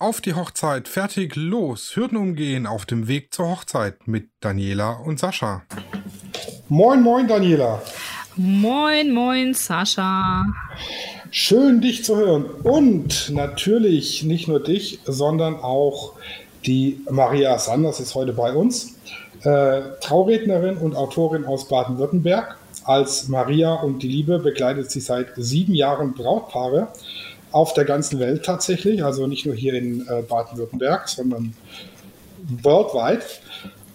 Auf die Hochzeit, fertig, los, Hürden umgehen auf dem Weg zur Hochzeit mit Daniela und Sascha. Moin, moin, Daniela. Moin, moin, Sascha. Schön, dich zu hören. Und natürlich nicht nur dich, sondern auch die Maria Sanders ist heute bei uns. Äh, Traurednerin und Autorin aus Baden-Württemberg. Als Maria und die Liebe begleitet sie seit sieben Jahren Brautpaare auf der ganzen Welt tatsächlich, also nicht nur hier in äh, Baden-Württemberg, sondern worldwide.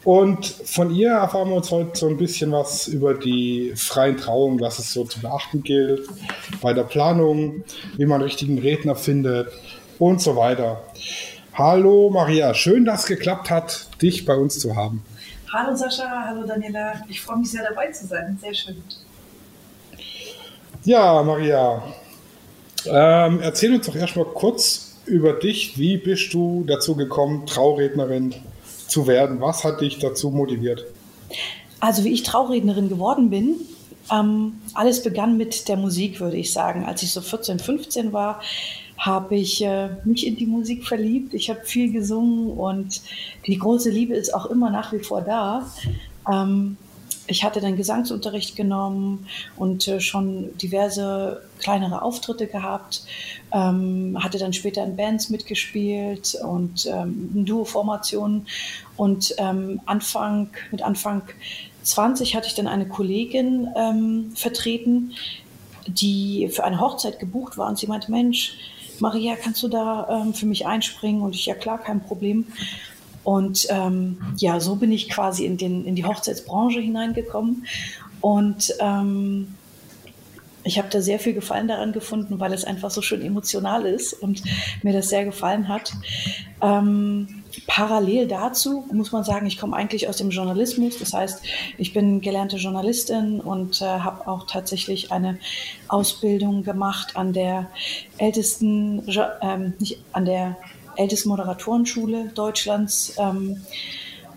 Und von ihr erfahren wir uns heute so ein bisschen was über die freien Trauungen, was es so zu beachten gilt, bei der Planung, wie man richtigen Redner findet und so weiter. Hallo Maria, schön, dass es geklappt hat, dich bei uns zu haben. Hallo Sascha, hallo Daniela, ich freue mich sehr dabei zu sein, sehr schön. Ja, Maria, ähm, erzähl uns doch erstmal kurz über dich. Wie bist du dazu gekommen, Traurednerin zu werden? Was hat dich dazu motiviert? Also wie ich Traurednerin geworden bin, ähm, alles begann mit der Musik, würde ich sagen. Als ich so 14, 15 war, habe ich äh, mich in die Musik verliebt. Ich habe viel gesungen und die große Liebe ist auch immer nach wie vor da. Ähm, ich hatte dann Gesangsunterricht genommen und äh, schon diverse kleinere Auftritte gehabt, ähm, hatte dann später in Bands mitgespielt und ähm, in Duo-Formationen. Und ähm, Anfang, mit Anfang 20 hatte ich dann eine Kollegin ähm, vertreten, die für eine Hochzeit gebucht war und sie meinte, Mensch, Maria, kannst du da ähm, für mich einspringen? Und ich, ja klar, kein Problem. Und ähm, ja, so bin ich quasi in, den, in die Hochzeitsbranche hineingekommen. Und ähm, ich habe da sehr viel Gefallen daran gefunden, weil es einfach so schön emotional ist und mir das sehr gefallen hat. Ähm, parallel dazu muss man sagen, ich komme eigentlich aus dem Journalismus. Das heißt, ich bin gelernte Journalistin und äh, habe auch tatsächlich eine Ausbildung gemacht an der ältesten, ähm, nicht an der ältesten Moderatorenschule Deutschlands ähm,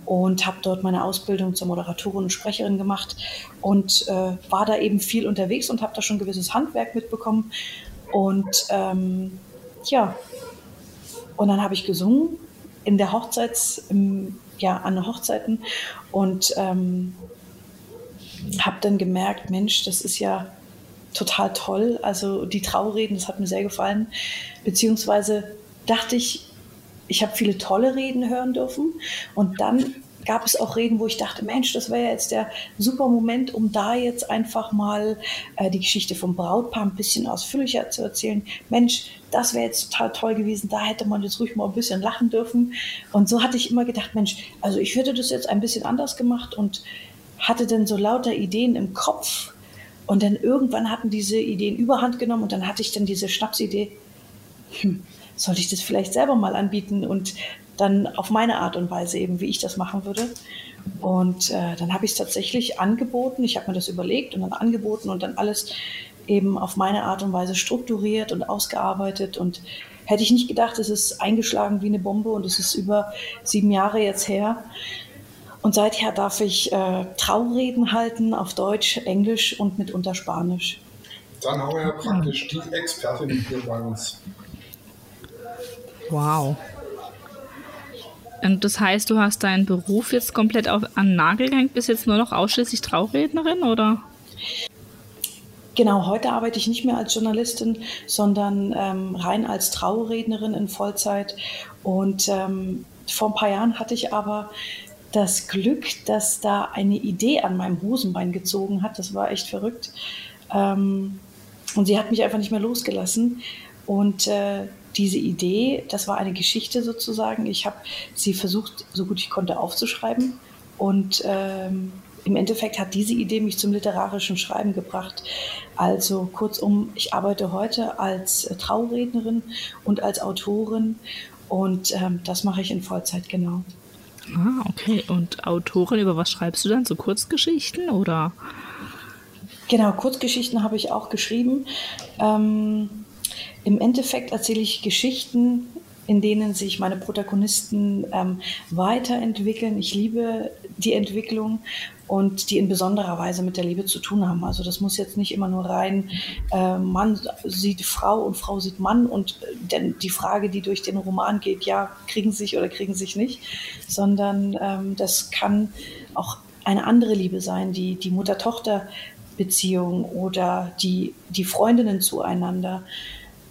und habe dort meine Ausbildung zur Moderatorin und Sprecherin gemacht und äh, war da eben viel unterwegs und habe da schon gewisses Handwerk mitbekommen. Und ähm, ja, und dann habe ich gesungen in der Hochzeits, im, ja, an Hochzeiten und ähm, habe dann gemerkt, Mensch, das ist ja total toll. Also die Traureden, das hat mir sehr gefallen. Beziehungsweise dachte ich, ich habe viele tolle Reden hören dürfen. Und dann gab es auch Reden, wo ich dachte, Mensch, das wäre ja jetzt der super Moment, um da jetzt einfach mal äh, die Geschichte vom Brautpaar ein bisschen ausführlicher zu erzählen. Mensch, das wäre jetzt total toll gewesen, da hätte man jetzt ruhig mal ein bisschen lachen dürfen. Und so hatte ich immer gedacht, Mensch, also ich hätte das jetzt ein bisschen anders gemacht und hatte dann so lauter Ideen im Kopf. Und dann irgendwann hatten diese Ideen überhand genommen und dann hatte ich dann diese Schnapsidee, hm, sollte ich das vielleicht selber mal anbieten und dann auf meine Art und Weise eben, wie ich das machen würde. Und äh, dann habe ich es tatsächlich angeboten. Ich habe mir das überlegt und dann angeboten und dann alles eben auf meine Art und Weise strukturiert und ausgearbeitet. Und hätte ich nicht gedacht, es ist eingeschlagen wie eine Bombe und es ist über sieben Jahre jetzt her. Und seither darf ich äh, Traureden halten auf Deutsch, Englisch und mitunter Spanisch. Dann haben wir ja praktisch die Expertin hier bei uns. Wow. Und das heißt, du hast deinen Beruf jetzt komplett auf, an den Nagel gehängt, bist jetzt nur noch ausschließlich Traurednerin, oder? Genau, heute arbeite ich nicht mehr als Journalistin, sondern ähm, rein als Traurednerin in Vollzeit. Und ähm, vor ein paar Jahren hatte ich aber das Glück, dass da eine Idee an meinem Hosenbein gezogen hat. Das war echt verrückt. Ähm, und sie hat mich einfach nicht mehr losgelassen. Und äh, diese Idee, das war eine Geschichte sozusagen. Ich habe sie versucht, so gut ich konnte, aufzuschreiben. Und ähm, im Endeffekt hat diese Idee mich zum literarischen Schreiben gebracht. Also kurzum, ich arbeite heute als Traurednerin und als Autorin und ähm, das mache ich in Vollzeit genau. Ah, okay. Und Autorin, über was schreibst du dann? So Kurzgeschichten oder? Genau, Kurzgeschichten habe ich auch geschrieben. Ähm, im Endeffekt erzähle ich Geschichten, in denen sich meine Protagonisten ähm, weiterentwickeln. Ich liebe die Entwicklung und die in besonderer Weise mit der Liebe zu tun haben. Also das muss jetzt nicht immer nur rein, äh, Mann sieht Frau und Frau sieht Mann und äh, denn die Frage, die durch den Roman geht, ja, kriegen sie sich oder kriegen sie sich nicht, sondern ähm, das kann auch eine andere Liebe sein, die, die Mutter-Tochter-Beziehung oder die, die Freundinnen zueinander.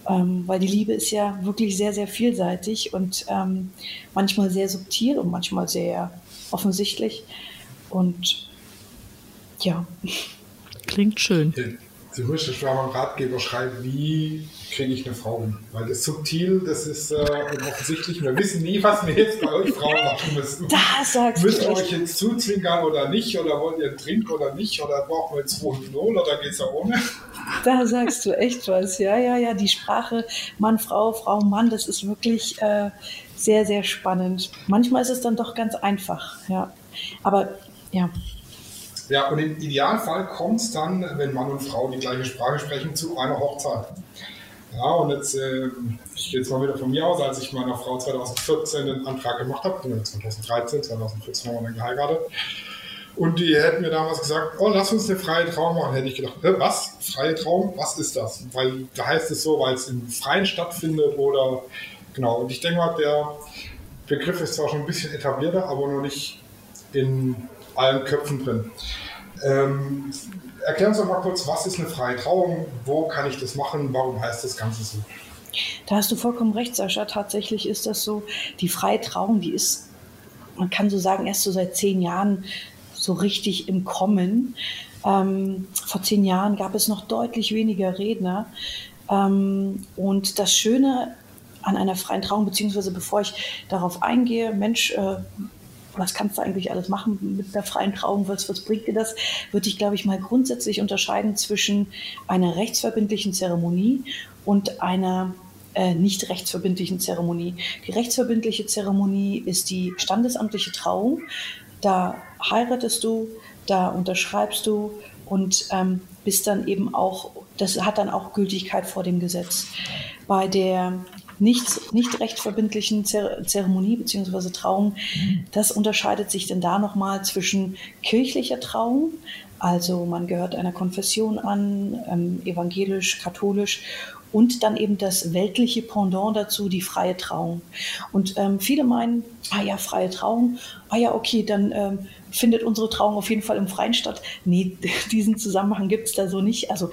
Ähm, weil die Liebe ist ja wirklich sehr, sehr vielseitig und ähm, manchmal sehr subtil und manchmal sehr offensichtlich. Und ja. Klingt schön. Sie müsste schon mal einen Ratgeber schreiben, wie kriege ich eine Frau hin? Weil das subtil, das ist äh, offensichtlich. Wir wissen nie, was wir jetzt bei euch Frauen machen müssen. Da sagst du wir euch jetzt zuzwinkern oder nicht? Oder wollt ihr einen Trink oder nicht? Oder brauchen wir jetzt Rohypnol oder geht es ja ohne? Da sagst du echt was. Ja, ja, ja. Die Sprache Mann, Frau, Frau, Mann, das ist wirklich äh, sehr, sehr spannend. Manchmal ist es dann doch ganz einfach. Ja. Aber ja, Ja, und im Idealfall kommt es dann, wenn Mann und Frau die gleiche Sprache sprechen, zu einer Hochzeit. Ja, und jetzt, äh, ich gehe jetzt mal wieder von mir aus, als ich meiner Frau 2014 den Antrag gemacht habe, 2013, 2014 haben wir dann geheiratet. Und die hätten mir damals gesagt, oh, lass uns eine freie Trauung machen. Hätte ich gedacht, was? Freie Trauung? Was ist das? Weil da heißt es so, weil es im Freien stattfindet oder genau. Und ich denke mal, der Begriff ist zwar schon ein bisschen etablierter, aber noch nicht in allen Köpfen drin. Ähm, erklär uns doch mal kurz, was ist eine freie Trauung? Wo kann ich das machen? Warum heißt das Ganze so? Da hast du vollkommen recht, Sascha. Tatsächlich ist das so. Die freie Trauung, die ist, man kann so sagen, erst so seit zehn Jahren so richtig im Kommen. Ähm, vor zehn Jahren gab es noch deutlich weniger Redner. Ähm, und das Schöne an einer freien Trauung, beziehungsweise bevor ich darauf eingehe, Mensch, äh, was kannst du eigentlich alles machen mit einer freien Trauung, was, was bringt dir das, würde ich, glaube ich, mal grundsätzlich unterscheiden zwischen einer rechtsverbindlichen Zeremonie und einer äh, nicht rechtsverbindlichen Zeremonie. Die rechtsverbindliche Zeremonie ist die standesamtliche Trauung. Da heiratest du, da unterschreibst du und ähm, bist dann eben auch, das hat dann auch Gültigkeit vor dem Gesetz. Bei der nicht, nicht rechtsverbindlichen Zer Zeremonie bzw. Trauung, das unterscheidet sich denn da nochmal zwischen kirchlicher Trauung, also man gehört einer Konfession an, ähm, evangelisch, katholisch und dann eben das weltliche Pendant dazu, die freie Trauung. Und ähm, viele meinen, ah ja, freie Trauung, ah ja, okay, dann ähm, findet unsere Trauung auf jeden Fall im Freien statt. Nee, diesen Zusammenhang gibt es da so nicht. Also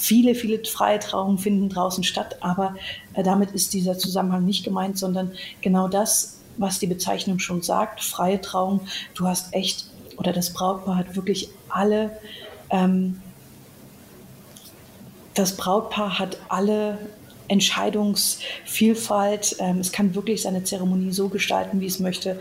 viele, viele freie Trauungen finden draußen statt, aber äh, damit ist dieser Zusammenhang nicht gemeint, sondern genau das, was die Bezeichnung schon sagt, freie Trauung. Du hast echt, oder das Brautpaar hat wirklich alle ähm, das Brautpaar hat alle Entscheidungsvielfalt. Ähm, es kann wirklich seine Zeremonie so gestalten, wie es möchte,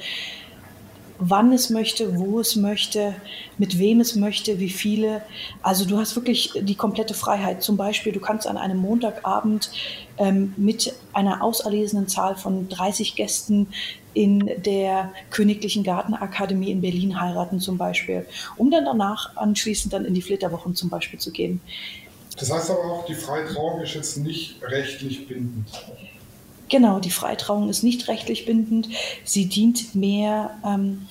wann es möchte, wo es möchte, mit wem es möchte, wie viele. Also du hast wirklich die komplette Freiheit. Zum Beispiel, du kannst an einem Montagabend ähm, mit einer auserlesenen Zahl von 30 Gästen in der Königlichen Gartenakademie in Berlin heiraten zum Beispiel, um dann danach anschließend dann in die Flitterwochen zum Beispiel zu gehen. Das heißt aber auch, die freie Trauung ist jetzt nicht rechtlich bindend. Genau, die Freitrauung ist nicht rechtlich bindend. Sie dient mehr ähm,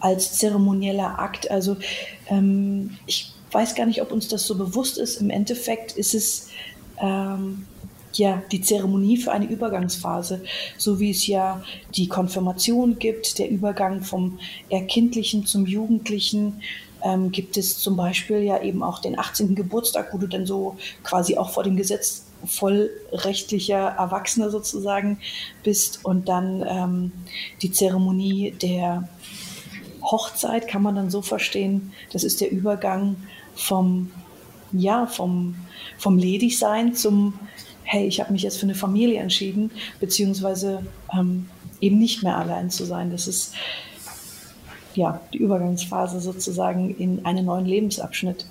als zeremonieller Akt. Also ähm, ich weiß gar nicht, ob uns das so bewusst ist. Im Endeffekt ist es ähm, ja die Zeremonie für eine Übergangsphase, so wie es ja die Konfirmation gibt, der Übergang vom Erkindlichen zum Jugendlichen. Ähm, gibt es zum Beispiel ja eben auch den 18. Geburtstag, wo du dann so quasi auch vor dem Gesetz vollrechtlicher Erwachsener sozusagen bist und dann ähm, die Zeremonie der Hochzeit kann man dann so verstehen, das ist der Übergang vom ja vom vom Ledigsein zum hey ich habe mich jetzt für eine Familie entschieden beziehungsweise ähm, eben nicht mehr allein zu sein. Das ist ja die Übergangsphase sozusagen in einen neuen Lebensabschnitt.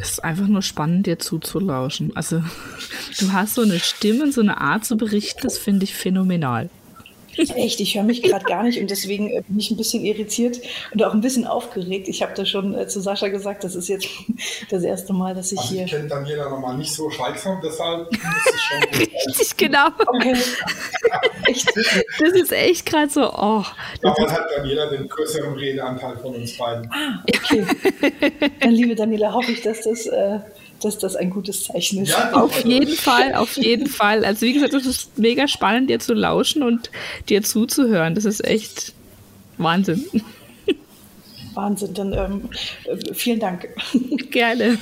Es ist einfach nur spannend, dir zuzulauschen. Also, du hast so eine Stimme, so eine Art zu berichten, das finde ich phänomenal. Echt, ich höre mich gerade gar nicht und deswegen äh, bin ich ein bisschen irritiert und auch ein bisschen aufgeregt. Ich habe da schon äh, zu Sascha gesagt, das ist jetzt das erste Mal, dass ich also hier. Ich kenne Daniela nochmal nicht so schweigsam, deshalb ist es schon. Richtig, genau. Okay. echt. Das ist echt gerade so, oh. Damals hat Daniela den größeren Redeanteil von uns beiden. Ah, okay. Dann, liebe Daniela, hoffe ich, dass das. Äh, dass das ein gutes Zeichen ist. Ja, auf jeden Fall, auf jeden Fall. Also wie gesagt, es ist mega spannend, dir zu lauschen und dir zuzuhören. Das ist echt Wahnsinn. Wahnsinn, dann ähm, äh, vielen Dank. Gerne.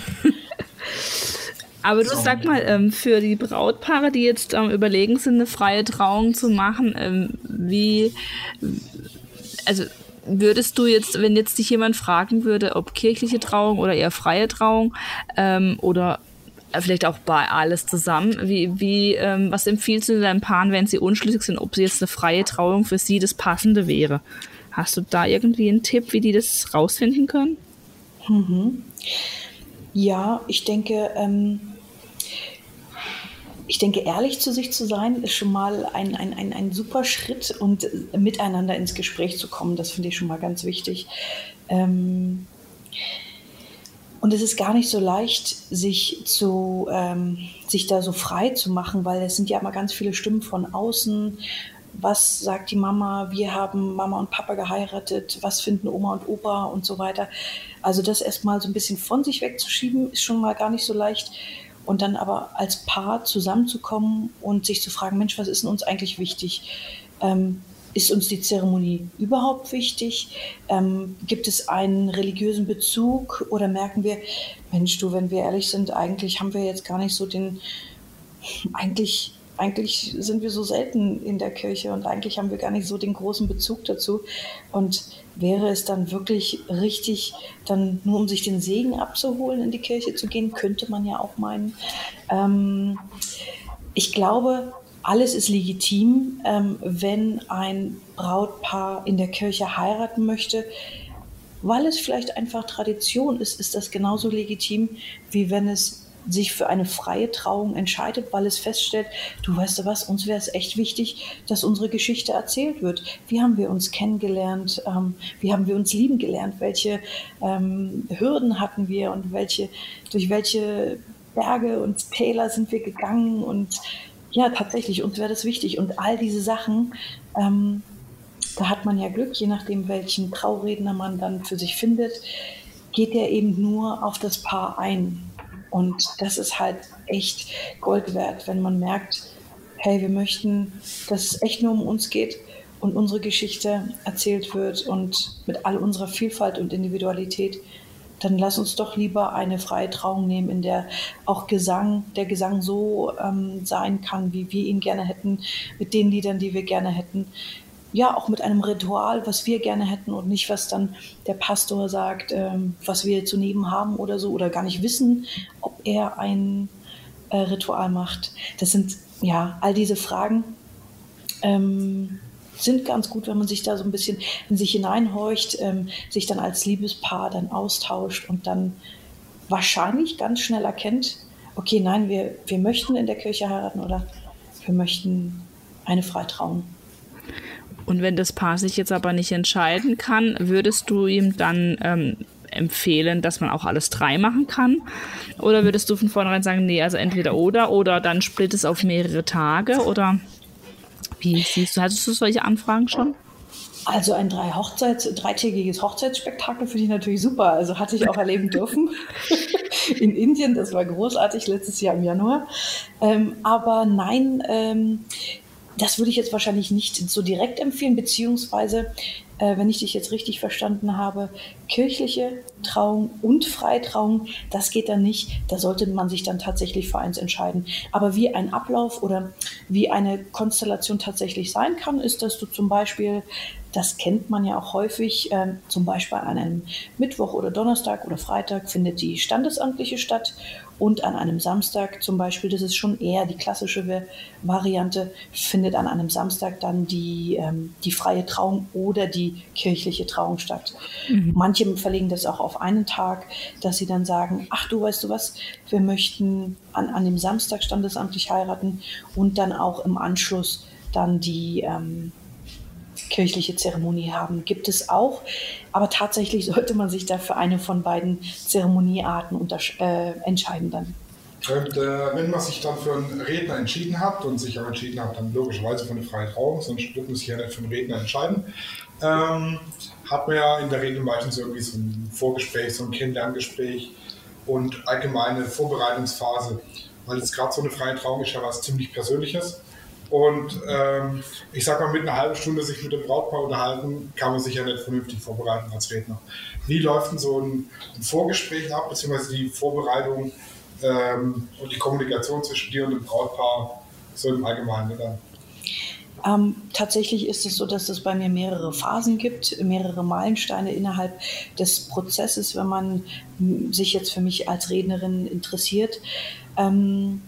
Aber du sag mal, ähm, für die Brautpaare, die jetzt ähm, überlegen sind, eine freie Trauung zu machen, ähm, wie, also würdest du jetzt, wenn jetzt dich jemand fragen würde, ob kirchliche Trauung oder eher freie Trauung ähm, oder vielleicht auch bei alles zusammen, wie, wie, ähm, was empfiehlst du deinen Paaren, wenn sie unschlüssig sind, ob sie jetzt eine freie Trauung für sie das Passende wäre? Hast du da irgendwie einen Tipp, wie die das rausfinden können? Mhm. Ja, ich denke, ähm, ich denke, ehrlich zu sich zu sein, ist schon mal ein, ein, ein, ein super Schritt und miteinander ins Gespräch zu kommen, das finde ich schon mal ganz wichtig. Ähm, und es ist gar nicht so leicht, sich, zu, ähm, sich da so frei zu machen, weil es sind ja immer ganz viele Stimmen von außen. Was sagt die Mama? Wir haben Mama und Papa geheiratet. Was finden Oma und Opa und so weiter? Also das erstmal so ein bisschen von sich wegzuschieben, ist schon mal gar nicht so leicht und dann aber als Paar zusammenzukommen und sich zu fragen, Mensch, was ist denn uns eigentlich wichtig? Ähm, ist uns die Zeremonie überhaupt wichtig? Ähm, gibt es einen religiösen Bezug oder merken wir, Mensch, du, wenn wir ehrlich sind, eigentlich haben wir jetzt gar nicht so den, eigentlich eigentlich sind wir so selten in der Kirche und eigentlich haben wir gar nicht so den großen Bezug dazu. Und wäre es dann wirklich richtig, dann nur um sich den Segen abzuholen, in die Kirche zu gehen, könnte man ja auch meinen. Ähm, ich glaube, alles ist legitim, ähm, wenn ein Brautpaar in der Kirche heiraten möchte. Weil es vielleicht einfach Tradition ist, ist das genauso legitim, wie wenn es sich für eine freie Trauung entscheidet, weil es feststellt, du weißt du was, uns wäre es echt wichtig, dass unsere Geschichte erzählt wird. Wie haben wir uns kennengelernt? Ähm, wie haben wir uns lieben gelernt? Welche ähm, Hürden hatten wir und welche, durch welche Berge und Täler sind wir gegangen? Und ja, tatsächlich, uns wäre das wichtig. Und all diese Sachen, ähm, da hat man ja Glück, je nachdem, welchen Trauredner man dann für sich findet, geht er eben nur auf das Paar ein. Und das ist halt echt Gold wert, wenn man merkt, hey, wir möchten, dass es echt nur um uns geht und unsere Geschichte erzählt wird und mit all unserer Vielfalt und Individualität, dann lass uns doch lieber eine freie Trauung nehmen, in der auch Gesang, der Gesang so ähm, sein kann, wie wir ihn gerne hätten, mit den Liedern, die wir gerne hätten, ja auch mit einem Ritual, was wir gerne hätten und nicht, was dann der Pastor sagt, ähm, was wir zu nehmen haben oder so oder gar nicht wissen, ob er ein äh, Ritual macht. Das sind ja all diese Fragen. Ähm, sind ganz gut, wenn man sich da so ein bisschen in sich hineinhorcht, ähm, sich dann als Liebespaar dann austauscht und dann wahrscheinlich ganz schnell erkennt, okay, nein, wir, wir möchten in der Kirche heiraten oder wir möchten eine Freitrauung. Und wenn das Paar sich jetzt aber nicht entscheiden kann, würdest du ihm dann ähm, empfehlen, dass man auch alles drei machen kann? Oder würdest du von vornherein sagen, nee, also entweder oder oder dann split es auf mehrere Tage? Oder wie siehst du, hattest du solche Anfragen schon? Also ein drei Hochzeits-, dreitägiges Hochzeitsspektakel finde ich natürlich super. Also hatte ich auch erleben dürfen in Indien. Das war großartig letztes Jahr im Januar. Ähm, aber nein, ähm, das würde ich jetzt wahrscheinlich nicht so direkt empfehlen, beziehungsweise, äh, wenn ich dich jetzt richtig verstanden habe, kirchliche Trauung und Freitrauung, das geht dann nicht. Da sollte man sich dann tatsächlich für eins entscheiden. Aber wie ein Ablauf oder wie eine Konstellation tatsächlich sein kann, ist, dass du zum Beispiel das kennt man ja auch häufig. Ähm, zum Beispiel an einem Mittwoch oder Donnerstag oder Freitag findet die standesamtliche statt und an einem Samstag zum Beispiel, das ist schon eher die klassische Variante, findet an einem Samstag dann die, ähm, die freie Trauung oder die kirchliche Trauung statt. Mhm. Manche verlegen das auch auf einen Tag, dass sie dann sagen, ach du weißt du was, wir möchten an, an dem Samstag standesamtlich heiraten und dann auch im Anschluss dann die, ähm, kirchliche Zeremonie haben. Gibt es auch, aber tatsächlich sollte man sich da für eine von beiden Zeremoniearten äh, entscheiden dann. Und äh, wenn man sich dann für einen Redner entschieden hat und sich auch entschieden hat, dann logischerweise für eine freie Trauung, sonst wird man sich ja nicht für einen Redner entscheiden, ähm, hat man ja in der Regel meistens irgendwie so ein Vorgespräch, so ein Kennenlerngespräch und allgemeine Vorbereitungsphase, weil jetzt gerade so eine freie Trauung ist ja was ziemlich Persönliches. Und ähm, ich sag mal, mit einer halben Stunde sich mit dem Brautpaar unterhalten, kann man sich ja nicht vernünftig vorbereiten als Redner. Wie läuft denn so ein, ein Vorgespräch ab, beziehungsweise die Vorbereitung ähm, und die Kommunikation zwischen dir und dem Brautpaar so im Allgemeinen dann? Ähm, tatsächlich ist es so, dass es bei mir mehrere Phasen gibt, mehrere Meilensteine innerhalb des Prozesses, wenn man sich jetzt für mich als Rednerin interessiert. Ähm,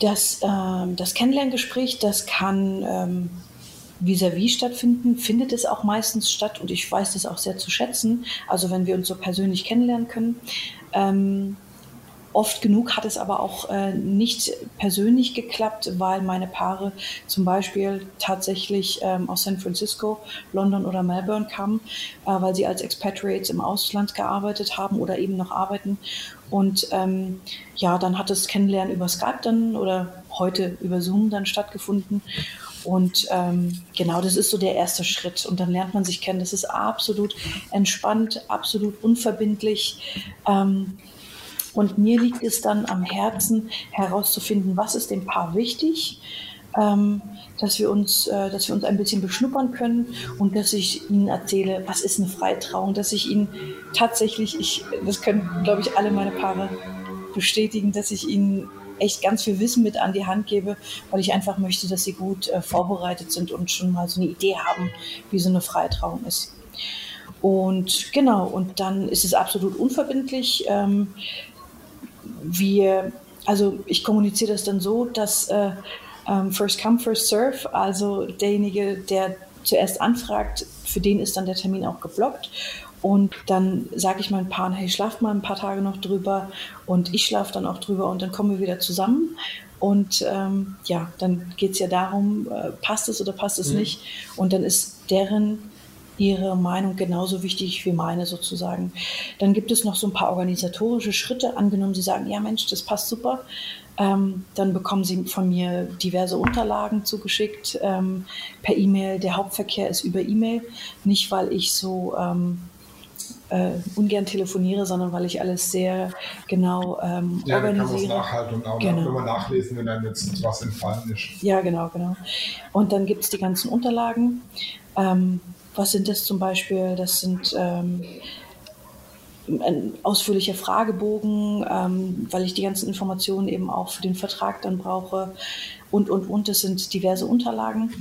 das, äh, das Kennenlerngespräch, das kann ähm, vis-à-vis -vis stattfinden, findet es auch meistens statt und ich weiß das auch sehr zu schätzen. Also wenn wir uns so persönlich kennenlernen können. Ähm, Oft genug hat es aber auch äh, nicht persönlich geklappt, weil meine Paare zum Beispiel tatsächlich ähm, aus San Francisco, London oder Melbourne kamen, äh, weil sie als Expatriates im Ausland gearbeitet haben oder eben noch arbeiten. Und ähm, ja, dann hat das Kennenlernen über Skype dann oder heute über Zoom dann stattgefunden. Und ähm, genau, das ist so der erste Schritt. Und dann lernt man sich kennen. Das ist absolut entspannt, absolut unverbindlich. Ähm, und mir liegt es dann am Herzen, herauszufinden, was ist dem Paar wichtig, ähm, dass, wir uns, äh, dass wir uns ein bisschen beschnuppern können und dass ich ihnen erzähle, was ist eine Freitrauung, dass ich ihnen tatsächlich, ich, das können, glaube ich, alle meine Paare bestätigen, dass ich ihnen echt ganz viel Wissen mit an die Hand gebe, weil ich einfach möchte, dass sie gut äh, vorbereitet sind und schon mal so eine Idee haben, wie so eine Freitrauung ist. Und genau, und dann ist es absolut unverbindlich. Ähm, wir, also ich kommuniziere das dann so, dass äh, ähm, First Come, First Serve, also derjenige, der zuerst anfragt, für den ist dann der Termin auch geblockt. Und dann sage ich meinen Paaren, hey, schlaf mal ein paar Tage noch drüber und ich schlafe dann auch drüber und dann kommen wir wieder zusammen. Und ähm, ja, dann geht es ja darum, äh, passt es oder passt es mhm. nicht. Und dann ist deren ihre Meinung genauso wichtig wie meine sozusagen. Dann gibt es noch so ein paar organisatorische Schritte. Angenommen, Sie sagen, ja Mensch, das passt super. Ähm, dann bekommen Sie von mir diverse Unterlagen zugeschickt ähm, per E-Mail. Der Hauptverkehr ist über E-Mail. Nicht, weil ich so ähm, äh, ungern telefoniere, sondern weil ich alles sehr genau ähm, ja, organisiere. Ja, nachhalten und auch genau. immer nachlesen, wenn einem jetzt was entfallen ist. Ja, genau, genau. Und dann gibt es die ganzen Unterlagen. Ähm, was sind das zum Beispiel? Das sind ähm, ausführlicher Fragebogen, ähm, weil ich die ganzen Informationen eben auch für den Vertrag dann brauche und, und, und. Das sind diverse Unterlagen.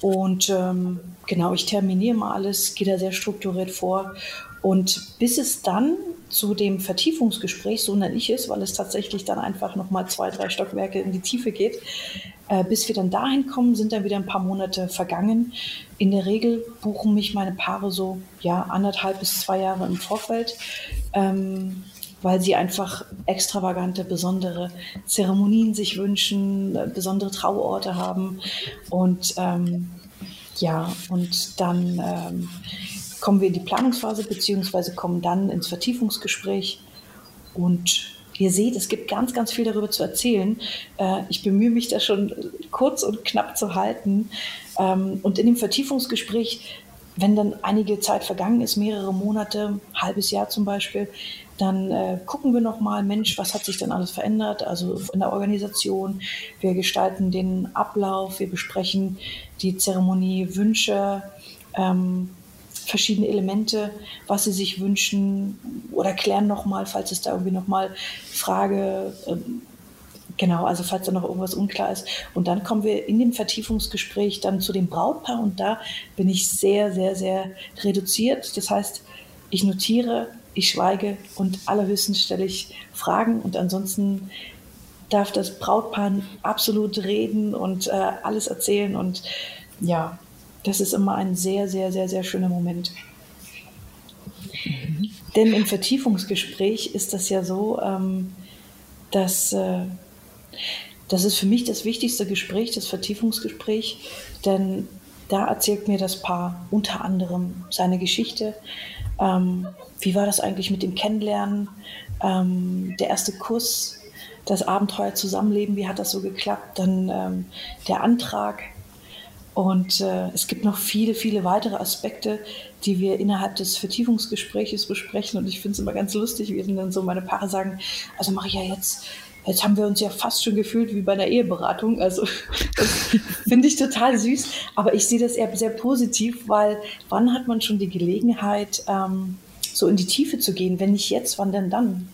Und ähm, genau, ich terminiere mal alles, gehe da sehr strukturiert vor. Und bis es dann zu dem Vertiefungsgespräch, so nenne ich es, weil es tatsächlich dann einfach nochmal zwei, drei Stockwerke in die Tiefe geht, äh, bis wir dann dahin kommen, sind dann wieder ein paar Monate vergangen. In der Regel buchen mich meine Paare so ja, anderthalb bis zwei Jahre im Vorfeld, ähm, weil sie einfach extravagante, besondere Zeremonien sich wünschen, äh, besondere Trauorte haben. Und ähm, ja, und dann ähm, kommen wir in die Planungsphase, beziehungsweise kommen dann ins Vertiefungsgespräch und Ihr seht, es gibt ganz, ganz viel darüber zu erzählen. Äh, ich bemühe mich da schon kurz und knapp zu halten. Ähm, und in dem Vertiefungsgespräch, wenn dann einige Zeit vergangen ist, mehrere Monate, halbes Jahr zum Beispiel, dann äh, gucken wir nochmal, Mensch, was hat sich denn alles verändert? Also in der Organisation. Wir gestalten den Ablauf, wir besprechen die Zeremonie, Wünsche. Ähm, verschiedene Elemente, was sie sich wünschen oder klären nochmal, falls es da irgendwie nochmal Frage, ähm, genau, also falls da noch irgendwas unklar ist. Und dann kommen wir in dem Vertiefungsgespräch dann zu dem Brautpaar und da bin ich sehr, sehr, sehr reduziert. Das heißt, ich notiere, ich schweige und allerhöchstens stelle ich Fragen und ansonsten darf das Brautpaar absolut reden und äh, alles erzählen und ja, das ist immer ein sehr, sehr, sehr, sehr schöner Moment. Mhm. Denn im Vertiefungsgespräch ist das ja so, ähm, dass äh, das ist für mich das wichtigste Gespräch, das Vertiefungsgespräch, denn da erzählt mir das Paar unter anderem seine Geschichte. Ähm, wie war das eigentlich mit dem Kennenlernen? Ähm, der erste Kuss, das Abenteuer Zusammenleben, wie hat das so geklappt? Dann ähm, der Antrag. Und äh, es gibt noch viele, viele weitere Aspekte, die wir innerhalb des Vertiefungsgespräches besprechen. Und ich finde es immer ganz lustig, wie dann so meine Paare sagen, also mache ich ja jetzt Jetzt haben wir uns ja fast schon gefühlt wie bei einer Eheberatung. Also finde ich total süß. Aber ich sehe das eher sehr positiv, weil wann hat man schon die Gelegenheit, ähm, so in die Tiefe zu gehen? Wenn nicht jetzt, wann denn dann?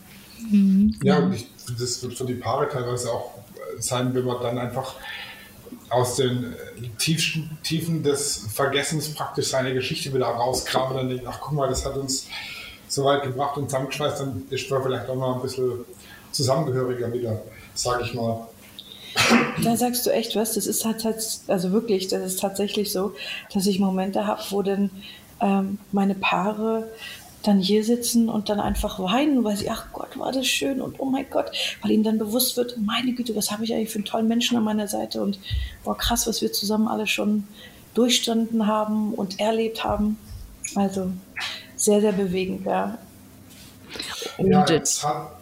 Mhm. Ja, und ich, das wird für die Paare teilweise auch sein, wenn man dann einfach aus den tiefsten Tiefen des Vergessens praktisch seine Geschichte wieder rauskramt und dann denkt, ach guck mal, das hat uns so weit gebracht und zusammengeschweißt, dann ist man vielleicht auch mal ein bisschen zusammengehöriger wieder, sage ich mal. Da sagst du echt was, das ist halt, also wirklich, das ist tatsächlich so, dass ich Momente habe, wo dann ähm, meine Paare dann hier sitzen und dann einfach weinen, weil sie, ach Gott, war das schön und oh mein Gott, weil ihnen dann bewusst wird, meine Güte, was habe ich eigentlich für einen tollen Menschen an meiner Seite und boah, krass, was wir zusammen alle schon durchstanden haben und erlebt haben. Also sehr, sehr bewegend, ja. ja, jetzt hat,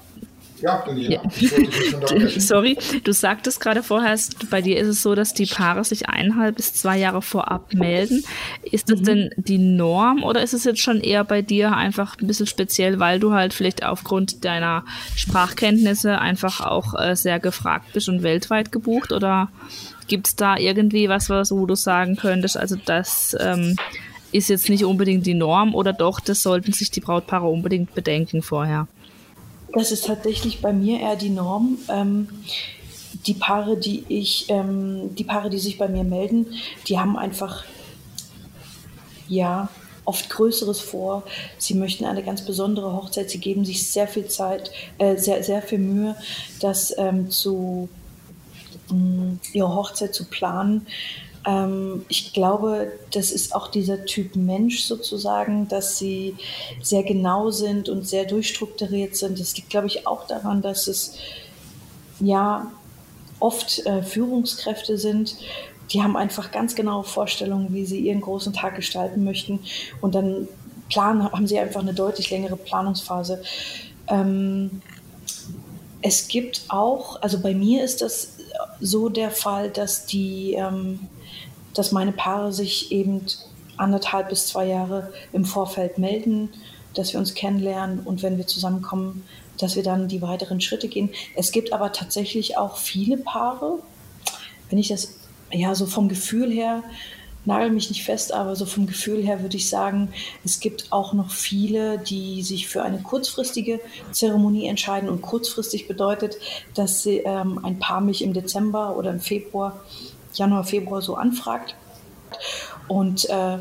ja, Daniela. Ja. Sorry, du sagtest gerade vorher, bei dir ist es so, dass die Paare sich eineinhalb bis zwei Jahre vorab melden. Ist das mhm. denn die Norm oder ist es jetzt schon eher bei dir einfach ein bisschen speziell, weil du halt vielleicht aufgrund deiner Sprachkenntnisse einfach auch äh, sehr gefragt bist und weltweit gebucht? Oder gibt es da irgendwie was, wo du sagen könntest, also das ähm, ist jetzt nicht unbedingt die Norm oder doch, das sollten sich die Brautpaare unbedingt bedenken vorher? Das ist tatsächlich bei mir eher die Norm. Ähm, die Paare, die ich, ähm, die Paare, die sich bei mir melden, die haben einfach, ja, oft Größeres vor. Sie möchten eine ganz besondere Hochzeit. Sie geben sich sehr viel Zeit, äh, sehr, sehr viel Mühe, das ähm, zu, mh, mm, ihre Hochzeit zu planen. Ähm, ich glaube, das ist auch dieser Typ Mensch sozusagen, dass sie sehr genau sind und sehr durchstrukturiert sind. Das liegt, glaube ich, auch daran, dass es ja oft äh, Führungskräfte sind, die haben einfach ganz genaue Vorstellungen, wie sie ihren großen Tag gestalten möchten. Und dann planen, haben sie einfach eine deutlich längere Planungsphase. Ähm, es gibt auch, also bei mir ist das so der Fall, dass die ähm, dass meine Paare sich eben anderthalb bis zwei Jahre im Vorfeld melden, dass wir uns kennenlernen und wenn wir zusammenkommen, dass wir dann die weiteren Schritte gehen. Es gibt aber tatsächlich auch viele Paare, wenn ich das ja so vom Gefühl her, nagel mich nicht fest, aber so vom Gefühl her würde ich sagen, es gibt auch noch viele, die sich für eine kurzfristige Zeremonie entscheiden. Und kurzfristig bedeutet, dass sie, ähm, ein Paar mich im Dezember oder im Februar Januar, Februar so anfragt und äh,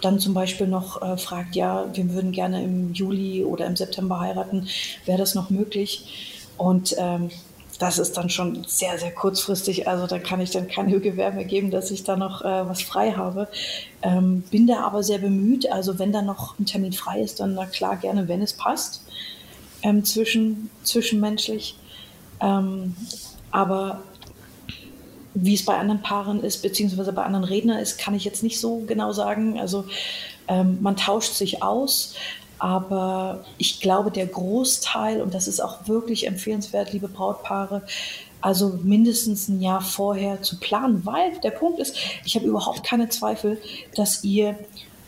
dann zum Beispiel noch äh, fragt, ja, wir würden gerne im Juli oder im September heiraten, wäre das noch möglich? Und ähm, das ist dann schon sehr, sehr kurzfristig. Also da kann ich dann keine Gewähr mehr geben, dass ich da noch äh, was frei habe. Ähm, bin da aber sehr bemüht. Also wenn da noch ein Termin frei ist, dann na klar gerne, wenn es passt, ähm, zwischen, zwischenmenschlich. Ähm, aber wie es bei anderen Paaren ist, beziehungsweise bei anderen Rednern ist, kann ich jetzt nicht so genau sagen. Also ähm, man tauscht sich aus, aber ich glaube, der Großteil, und das ist auch wirklich empfehlenswert, liebe Brautpaare, also mindestens ein Jahr vorher zu planen, weil der Punkt ist, ich habe überhaupt keine Zweifel, dass ihr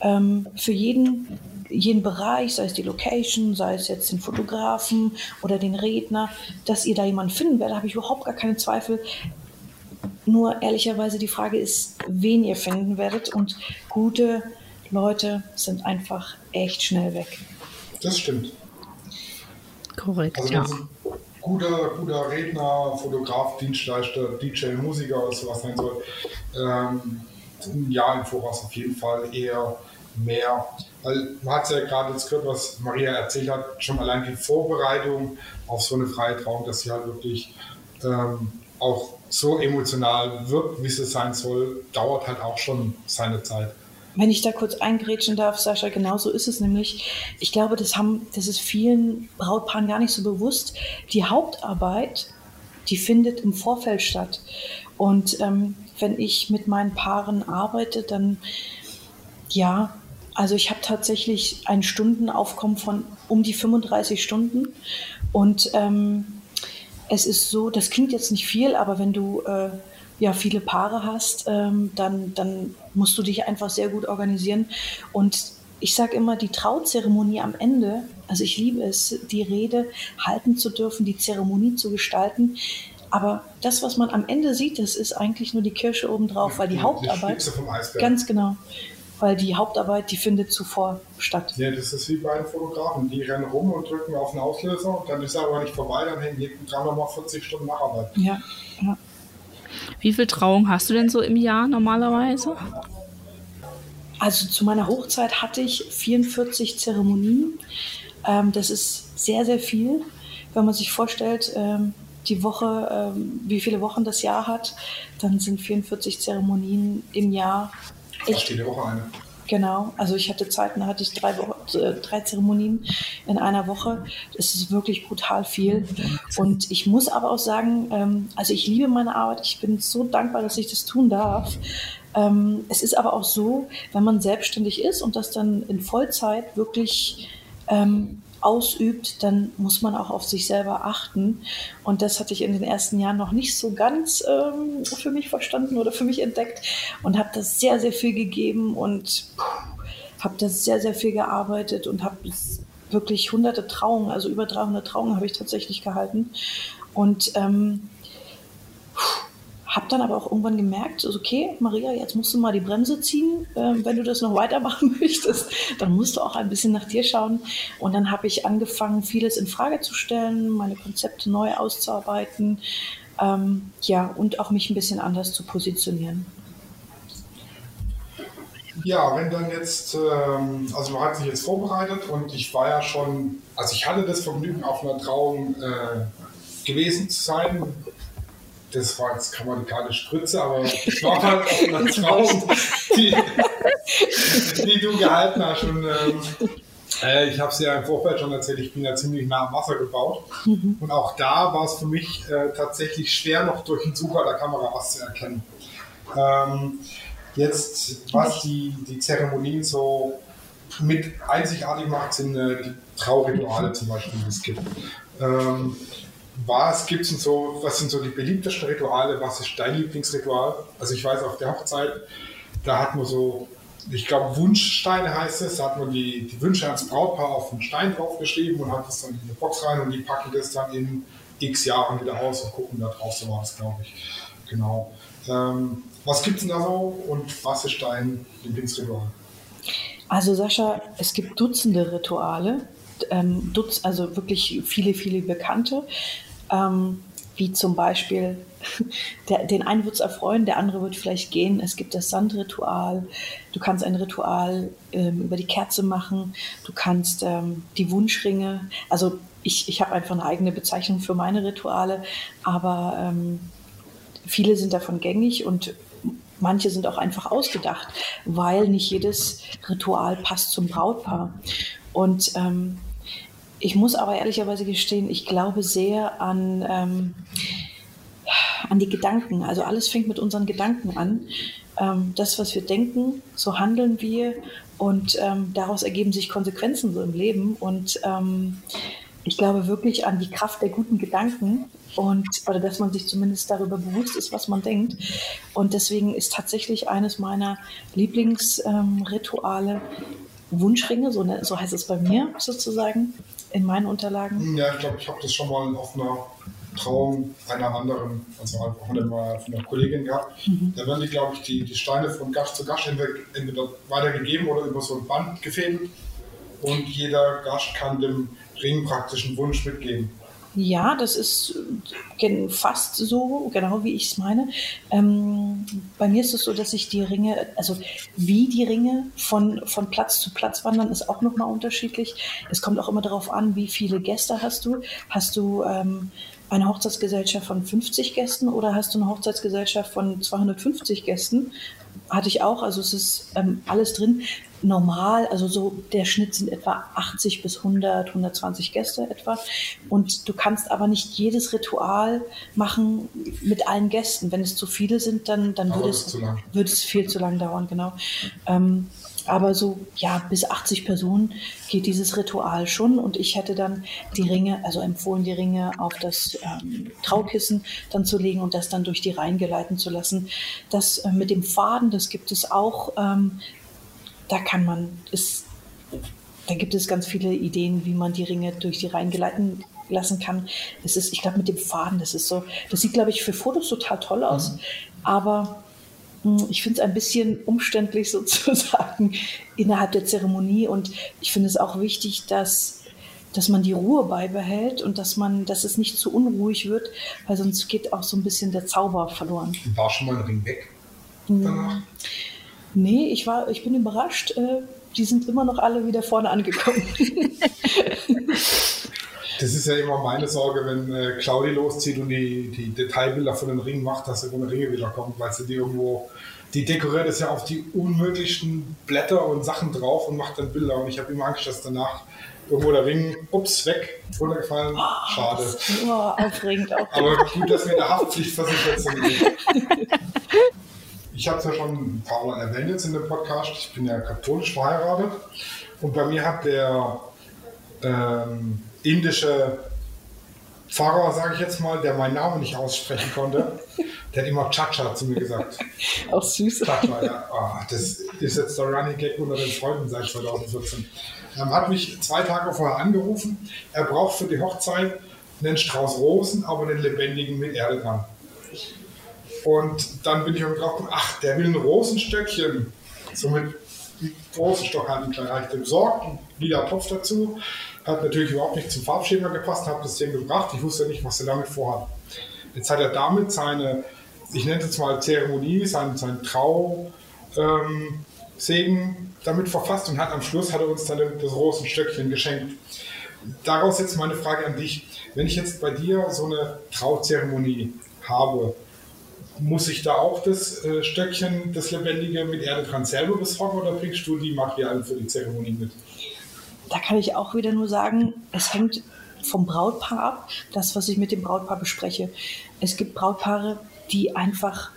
ähm, für jeden jeden Bereich, sei es die Location, sei es jetzt den Fotografen oder den Redner, dass ihr da jemanden finden werdet, habe ich überhaupt gar keine Zweifel. Nur ehrlicherweise die Frage ist, wen ihr finden werdet. Und gute Leute sind einfach echt schnell weg. Das stimmt. Korrekt, also, ja. Guter, guter Redner, Fotograf, Dienstleister, DJ, Musiker oder sowas sein soll, ähm, ein Jahr im Voraus auf jeden Fall eher mehr. Weil man hat ja gerade jetzt gehört, was Maria erzählt hat, schon allein die Vorbereitung auf so eine freie Trauung, dass sie halt wirklich ähm, auch so emotional wird, wie es sein soll, dauert halt auch schon seine Zeit. Wenn ich da kurz eingrätschen darf, Sascha, genau so ist es nämlich. Ich glaube, das, haben, das ist vielen Brautpaaren gar nicht so bewusst. Die Hauptarbeit die findet im Vorfeld statt. Und ähm, wenn ich mit meinen Paaren arbeite, dann ja, also ich habe tatsächlich ein Stundenaufkommen von um die 35 Stunden. Und ähm, es ist so, das klingt jetzt nicht viel, aber wenn du äh, ja viele Paare hast, ähm, dann, dann musst du dich einfach sehr gut organisieren. Und ich sage immer, die Trauzeremonie am Ende, also ich liebe es, die Rede halten zu dürfen, die Zeremonie zu gestalten. Aber das, was man am Ende sieht, das ist eigentlich nur die Kirsche obendrauf, weil die, die Hauptarbeit. Die ganz genau. Weil die Hauptarbeit, die findet zuvor statt. Ja, das ist wie bei den Fotografen. Die rennen rum und drücken auf den Auslöser und dann ist er aber nicht vorbei, dann hängen hinten dran nochmal 40 Stunden Nacharbeit. Ja, ja. Wie viel Trauung hast du denn so im Jahr normalerweise? Also zu meiner Hochzeit hatte ich 44 Zeremonien. Ähm, das ist sehr, sehr viel, wenn man sich vorstellt, ähm, die Woche, ähm, wie viele Wochen das Jahr hat, dann sind 44 Zeremonien im Jahr. Echt, jede Woche eine. Genau, also ich hatte Zeiten, da hatte ich drei, Wochen, äh, drei Zeremonien in einer Woche. Das ist wirklich brutal viel. Und ich muss aber auch sagen, ähm, also ich liebe meine Arbeit. Ich bin so dankbar, dass ich das tun darf. Ähm, es ist aber auch so, wenn man selbstständig ist und das dann in Vollzeit wirklich ähm, ausübt, dann muss man auch auf sich selber achten. Und das hatte ich in den ersten Jahren noch nicht so ganz ähm, für mich verstanden oder für mich entdeckt und habe das sehr, sehr viel gegeben und habe das sehr, sehr viel gearbeitet und habe wirklich hunderte Trauungen, also über 300 Trauungen habe ich tatsächlich gehalten. Und ähm, habe dann aber auch irgendwann gemerkt, also okay, Maria, jetzt musst du mal die Bremse ziehen. Ähm, wenn du das noch weitermachen möchtest, dann musst du auch ein bisschen nach dir schauen. Und dann habe ich angefangen, vieles in Frage zu stellen, meine Konzepte neu auszuarbeiten, ähm, ja, und auch mich ein bisschen anders zu positionieren. Ja, wenn dann jetzt, ähm, also man hat sich jetzt vorbereitet und ich war ja schon, also ich hatte das Vergnügen, auf einer Trauung äh, gewesen zu sein das war jetzt keine Spritze, aber ich war halt auf einer Trauung, die, die du gehalten hast. Und, ähm, äh, ich habe es ja im Vorfeld schon erzählt, ich bin ja ziemlich nah am Wasser gebaut. Mhm. Und auch da war es für mich äh, tatsächlich schwer, noch durch den Sucher der Kamera was zu erkennen. Ähm, jetzt, was die, die Zeremonien so mit einzigartig macht, sind äh, die Traurituale zum Beispiel, die es gibt. Ähm, was gibt's denn so, was sind so die beliebtesten Rituale? Was ist dein Lieblingsritual? Also ich weiß, auf der Hochzeit, da hat man so, ich glaube Wunschsteine heißt es, da hat man die, die Wünsche ans Brautpaar auf einen Stein draufgeschrieben und hat das dann in eine Box rein und die packen das dann in x Jahren wieder aus und gucken da drauf, so war das, glaube ich. Genau. Ähm, was gibt's denn da so und was ist dein Lieblingsritual? Also Sascha, es gibt Dutzende Rituale, ähm, Dutz, also wirklich viele, viele Bekannte ähm, wie zum Beispiel, der, den einen wird es erfreuen, der andere wird vielleicht gehen. Es gibt das Sandritual, du kannst ein Ritual ähm, über die Kerze machen, du kannst ähm, die Wunschringe, also ich, ich habe einfach eine eigene Bezeichnung für meine Rituale, aber ähm, viele sind davon gängig und manche sind auch einfach ausgedacht, weil nicht jedes Ritual passt zum Brautpaar. Und ähm, ich muss aber ehrlicherweise gestehen, ich glaube sehr an, ähm, an die Gedanken. Also alles fängt mit unseren Gedanken an. Ähm, das, was wir denken, so handeln wir und ähm, daraus ergeben sich Konsequenzen so im Leben. Und ähm, ich glaube wirklich an die Kraft der guten Gedanken und oder dass man sich zumindest darüber bewusst ist, was man denkt. Und deswegen ist tatsächlich eines meiner Lieblingsrituale Wunschringe, so, ne, so heißt es bei mir sozusagen in meinen Unterlagen? Ja, ich glaube, ich habe das schon mal auf einer Trauung einer anderen, also auch von einer Kollegin gehabt. Mhm. Da werden die, glaube ich, die, die Steine von Gast zu Gast entweder weitergegeben oder über so ein Band gefädelt. Und jeder Gast kann dem Ring praktisch einen Wunsch mitgeben. Ja, das ist äh, fast so, genau wie ich es meine. Ähm, bei mir ist es so, dass ich die Ringe, also wie die Ringe von, von Platz zu Platz wandern, ist auch nochmal unterschiedlich. Es kommt auch immer darauf an, wie viele Gäste hast du. Hast du ähm, eine Hochzeitsgesellschaft von 50 Gästen oder hast du eine Hochzeitsgesellschaft von 250 Gästen? Hatte ich auch, also es ist ähm, alles drin. normal, also so der Schnitt sind etwa 80 bis 100, 120 Gäste etwa. Und du kannst aber nicht jedes Ritual machen mit allen Gästen. Wenn es zu viele sind, dann, dann würde es, würde es viel zu lang dauern, genau. Ähm, aber so, ja, bis 80 Personen geht dieses Ritual schon. Und ich hätte dann die Ringe, also empfohlen, die Ringe auf das ähm, Traukissen dann zu legen und das dann durch die Reihen geleiten zu lassen. Das äh, mit dem Faden, das gibt es auch. Ähm, da kann man, ist, da gibt es ganz viele Ideen, wie man die Ringe durch die Reihen geleiten lassen kann. Es ist, ich glaube, mit dem Faden, das ist so, das sieht, glaube ich, für Fotos total toll aus. Mhm. Aber ich finde es ein bisschen umständlich sozusagen innerhalb der Zeremonie und ich finde es auch wichtig, dass, dass man die Ruhe beibehält und dass man, dass es nicht zu unruhig wird, weil sonst geht auch so ein bisschen der Zauber verloren. War schon mal ein Ring weg hm. danach? Nee, ich war, ich bin überrascht. Äh, die sind immer noch alle wieder vorne angekommen. Das ist ja immer meine Sorge, wenn äh, Claudi loszieht und die, die Detailbilder von den Ringen macht, dass irgendwo Ringe wieder kommen, weil sie die irgendwo, die dekoriert es ja auf die unmöglichsten Blätter und Sachen drauf und macht dann Bilder. Und ich habe immer Angst, dass danach irgendwo der Ring, ups, weg, runtergefallen, oh, schade. Oh, aufregend, aufregend. Aber gut, dass wir in der Haftpflicht versichert sind. Ich habe es ja schon ein paar Mal erwähnt jetzt in dem Podcast, ich bin ja katholisch verheiratet und bei mir hat der ähm, indische Pfarrer, sage ich jetzt mal, der meinen Namen nicht aussprechen konnte, der hat immer Chacha zu mir gesagt. Auch süß. Chacha, ja. Oh, das ist jetzt der Running Gag unter den Freunden seit 2014. Er hat mich zwei Tage vorher angerufen. Er braucht für die Hochzeit einen Strauß Rosen, aber einen lebendigen mit Erde dran. Und dann bin ich auf drauf gekommen, ach, der will ein Rosenstöckchen. Somit Rosenstock hat ihn gleich besorgt, ein lila Topf dazu. Hat natürlich überhaupt nicht zum Farbschema gepasst, habe das dem gebracht. Ich wusste nicht, was er damit vorhat. Jetzt hat er damit seine, ich nenne es mal Zeremonie, sein, sein Trau, ähm, damit verfasst und hat am Schluss hat er uns dann das Rosenstöckchen geschenkt. Daraus jetzt meine Frage an dich. Wenn ich jetzt bei dir so eine Trauzeremonie habe, muss ich da auch das äh, Stöckchen, das Lebendige mit Erde dran selber besorgen oder bringst du die Materialien für die Zeremonie mit? Da kann ich auch wieder nur sagen, es hängt vom Brautpaar ab, das, was ich mit dem Brautpaar bespreche. Es gibt Brautpaare, die einfach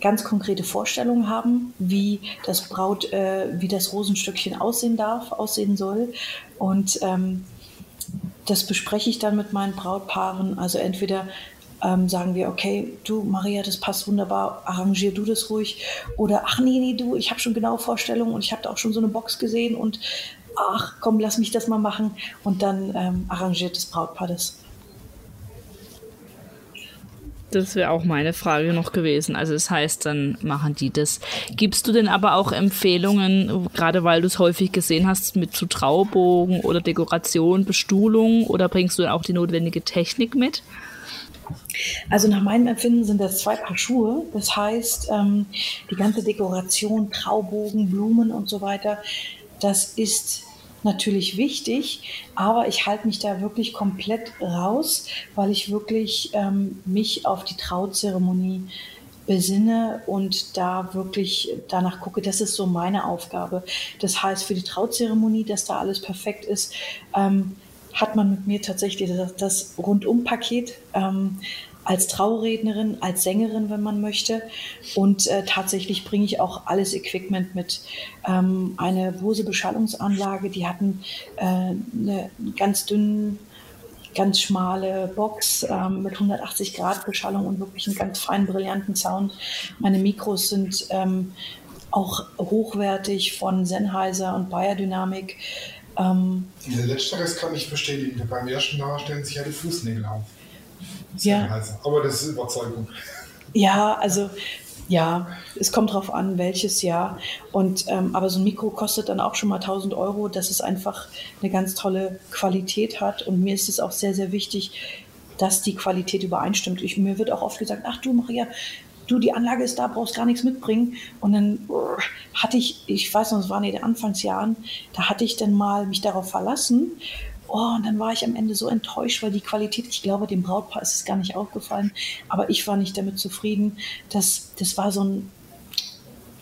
ganz konkrete Vorstellungen haben, wie das Braut, äh, wie das Rosenstöckchen aussehen darf, aussehen soll. Und ähm, das bespreche ich dann mit meinen Brautpaaren. Also entweder ähm, sagen wir, okay, du Maria, das passt wunderbar, arrangier du das ruhig. Oder ach nee, nee, du, ich habe schon genaue Vorstellungen und ich habe da auch schon so eine Box gesehen und ach komm, lass mich das mal machen. Und dann ähm, arrangiert das Brautpaar das. Das wäre auch meine Frage noch gewesen. Also das heißt, dann machen die das. Gibst du denn aber auch Empfehlungen, gerade weil du es häufig gesehen hast, mit zu Traubogen oder Dekoration, Bestuhlung oder bringst du auch die notwendige Technik mit? Also nach meinem Empfinden sind das zwei Paar Schuhe. Das heißt, ähm, die ganze Dekoration, Traubogen, Blumen und so weiter, das ist natürlich wichtig, aber ich halte mich da wirklich komplett raus, weil ich wirklich ähm, mich auf die Trauzeremonie besinne und da wirklich danach gucke, das ist so meine Aufgabe. Das heißt, für die Trauzeremonie, dass da alles perfekt ist, ähm, hat man mit mir tatsächlich das, das Rundumpaket. Ähm, als Traurednerin, als Sängerin, wenn man möchte. Und äh, tatsächlich bringe ich auch alles Equipment mit. Ähm, eine Bose-Beschallungsanlage, die hatten äh, eine ganz dünne, ganz schmale Box ähm, mit 180 Grad Beschallung und wirklich einen ganz feinen, brillanten Sound. Meine Mikros sind ähm, auch hochwertig von Sennheiser und Bayer Dynamic. Ähm, Letzteres kann ich bestätigen. Beim ersten Mal stellen sich ja die Fußnägel auf. Ja. Aber das ist Überzeugung. Ja, also ja, es kommt drauf an, welches Jahr. Und ähm, aber so ein Mikro kostet dann auch schon mal 1000 Euro, dass es einfach eine ganz tolle Qualität hat. Und mir ist es auch sehr, sehr wichtig, dass die Qualität übereinstimmt. Ich, mir wird auch oft gesagt, ach du Maria, du, die Anlage ist da, brauchst gar nichts mitbringen. Und dann uh, hatte ich, ich weiß noch, es waren in den Anfangsjahren, da hatte ich dann mal mich darauf verlassen Oh, und dann war ich am Ende so enttäuscht, weil die Qualität, ich glaube, dem Brautpaar ist es gar nicht aufgefallen, aber ich war nicht damit zufrieden. Das, das war so ein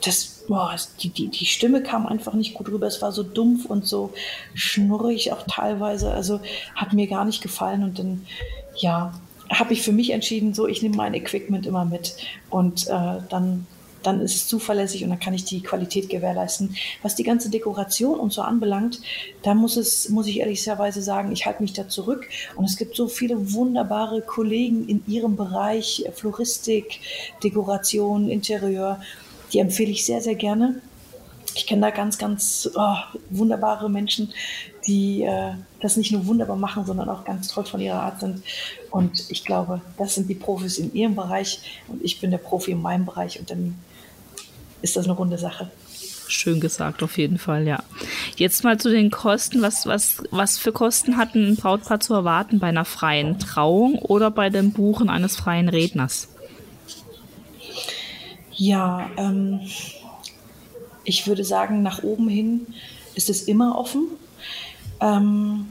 das, boah, die, die, die Stimme kam einfach nicht gut rüber. Es war so dumpf und so schnurrig auch teilweise. Also hat mir gar nicht gefallen. Und dann, ja, habe ich für mich entschieden, so, ich nehme mein Equipment immer mit. Und äh, dann dann ist es zuverlässig und dann kann ich die Qualität gewährleisten. Was die ganze Dekoration und so anbelangt, da muss es, muss ich ehrlicherweise sagen, ich halte mich da zurück. Und es gibt so viele wunderbare Kollegen in ihrem Bereich, Floristik, Dekoration, Interieur, die empfehle ich sehr, sehr gerne. Ich kenne da ganz, ganz oh, wunderbare Menschen, die äh, das nicht nur wunderbar machen, sondern auch ganz toll von ihrer Art sind. Und ich glaube, das sind die Profis in ihrem Bereich und ich bin der Profi in meinem Bereich und dann ist das eine runde Sache. Schön gesagt, auf jeden Fall, ja. Jetzt mal zu den Kosten. Was, was, was für Kosten hat ein Brautpaar zu erwarten bei einer freien Trauung oder bei dem Buchen eines freien Redners? Ja, ähm, ich würde sagen, nach oben hin ist es immer offen. Ähm,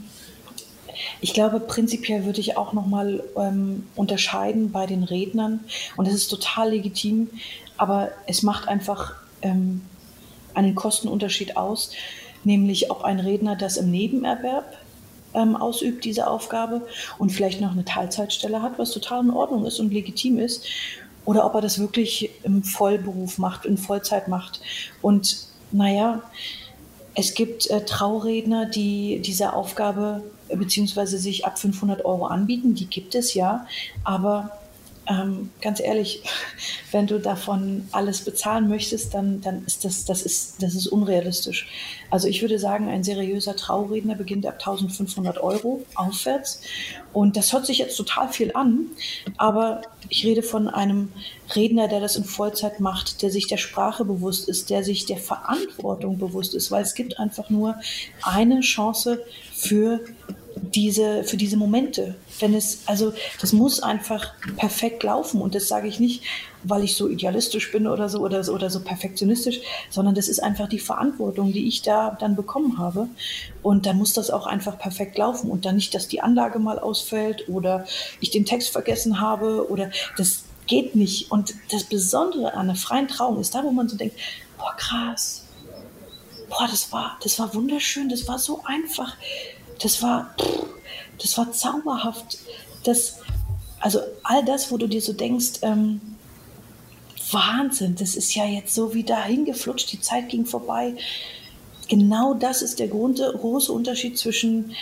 ich glaube, prinzipiell würde ich auch nochmal ähm, unterscheiden bei den Rednern. Und das ist total legitim, aber es macht einfach ähm, einen Kostenunterschied aus, nämlich ob ein Redner das im Nebenerwerb ähm, ausübt, diese Aufgabe, und vielleicht noch eine Teilzeitstelle hat, was total in Ordnung ist und legitim ist, oder ob er das wirklich im Vollberuf macht, in Vollzeit macht. Und naja, es gibt äh, Trauredner, die diese Aufgabe äh, beziehungsweise sich ab 500 Euro anbieten. Die gibt es ja, aber ähm, ganz ehrlich, wenn du davon alles bezahlen möchtest, dann, dann ist das, das ist, das ist unrealistisch. Also ich würde sagen, ein seriöser Trauredner beginnt ab 1500 Euro aufwärts. Und das hört sich jetzt total viel an, aber ich rede von einem Redner, der das in Vollzeit macht, der sich der Sprache bewusst ist, der sich der Verantwortung bewusst ist, weil es gibt einfach nur eine Chance für diese, für diese Momente. Wenn es, also das muss einfach perfekt laufen. Und das sage ich nicht, weil ich so idealistisch bin oder so oder so oder so perfektionistisch, sondern das ist einfach die Verantwortung, die ich da dann bekommen habe. Und dann muss das auch einfach perfekt laufen. Und dann nicht, dass die Anlage mal ausfällt oder ich den Text vergessen habe oder das geht nicht. Und das Besondere an einer freien Trauung ist da, wo man so denkt, boah, krass. Boah, das war, das war wunderschön, das war so einfach das war, das war zauberhaft. Das, also all das, wo du dir so denkst, ähm, Wahnsinn, das ist ja jetzt so wie dahin geflutscht, die Zeit ging vorbei. Genau das ist der große Unterschied zwischen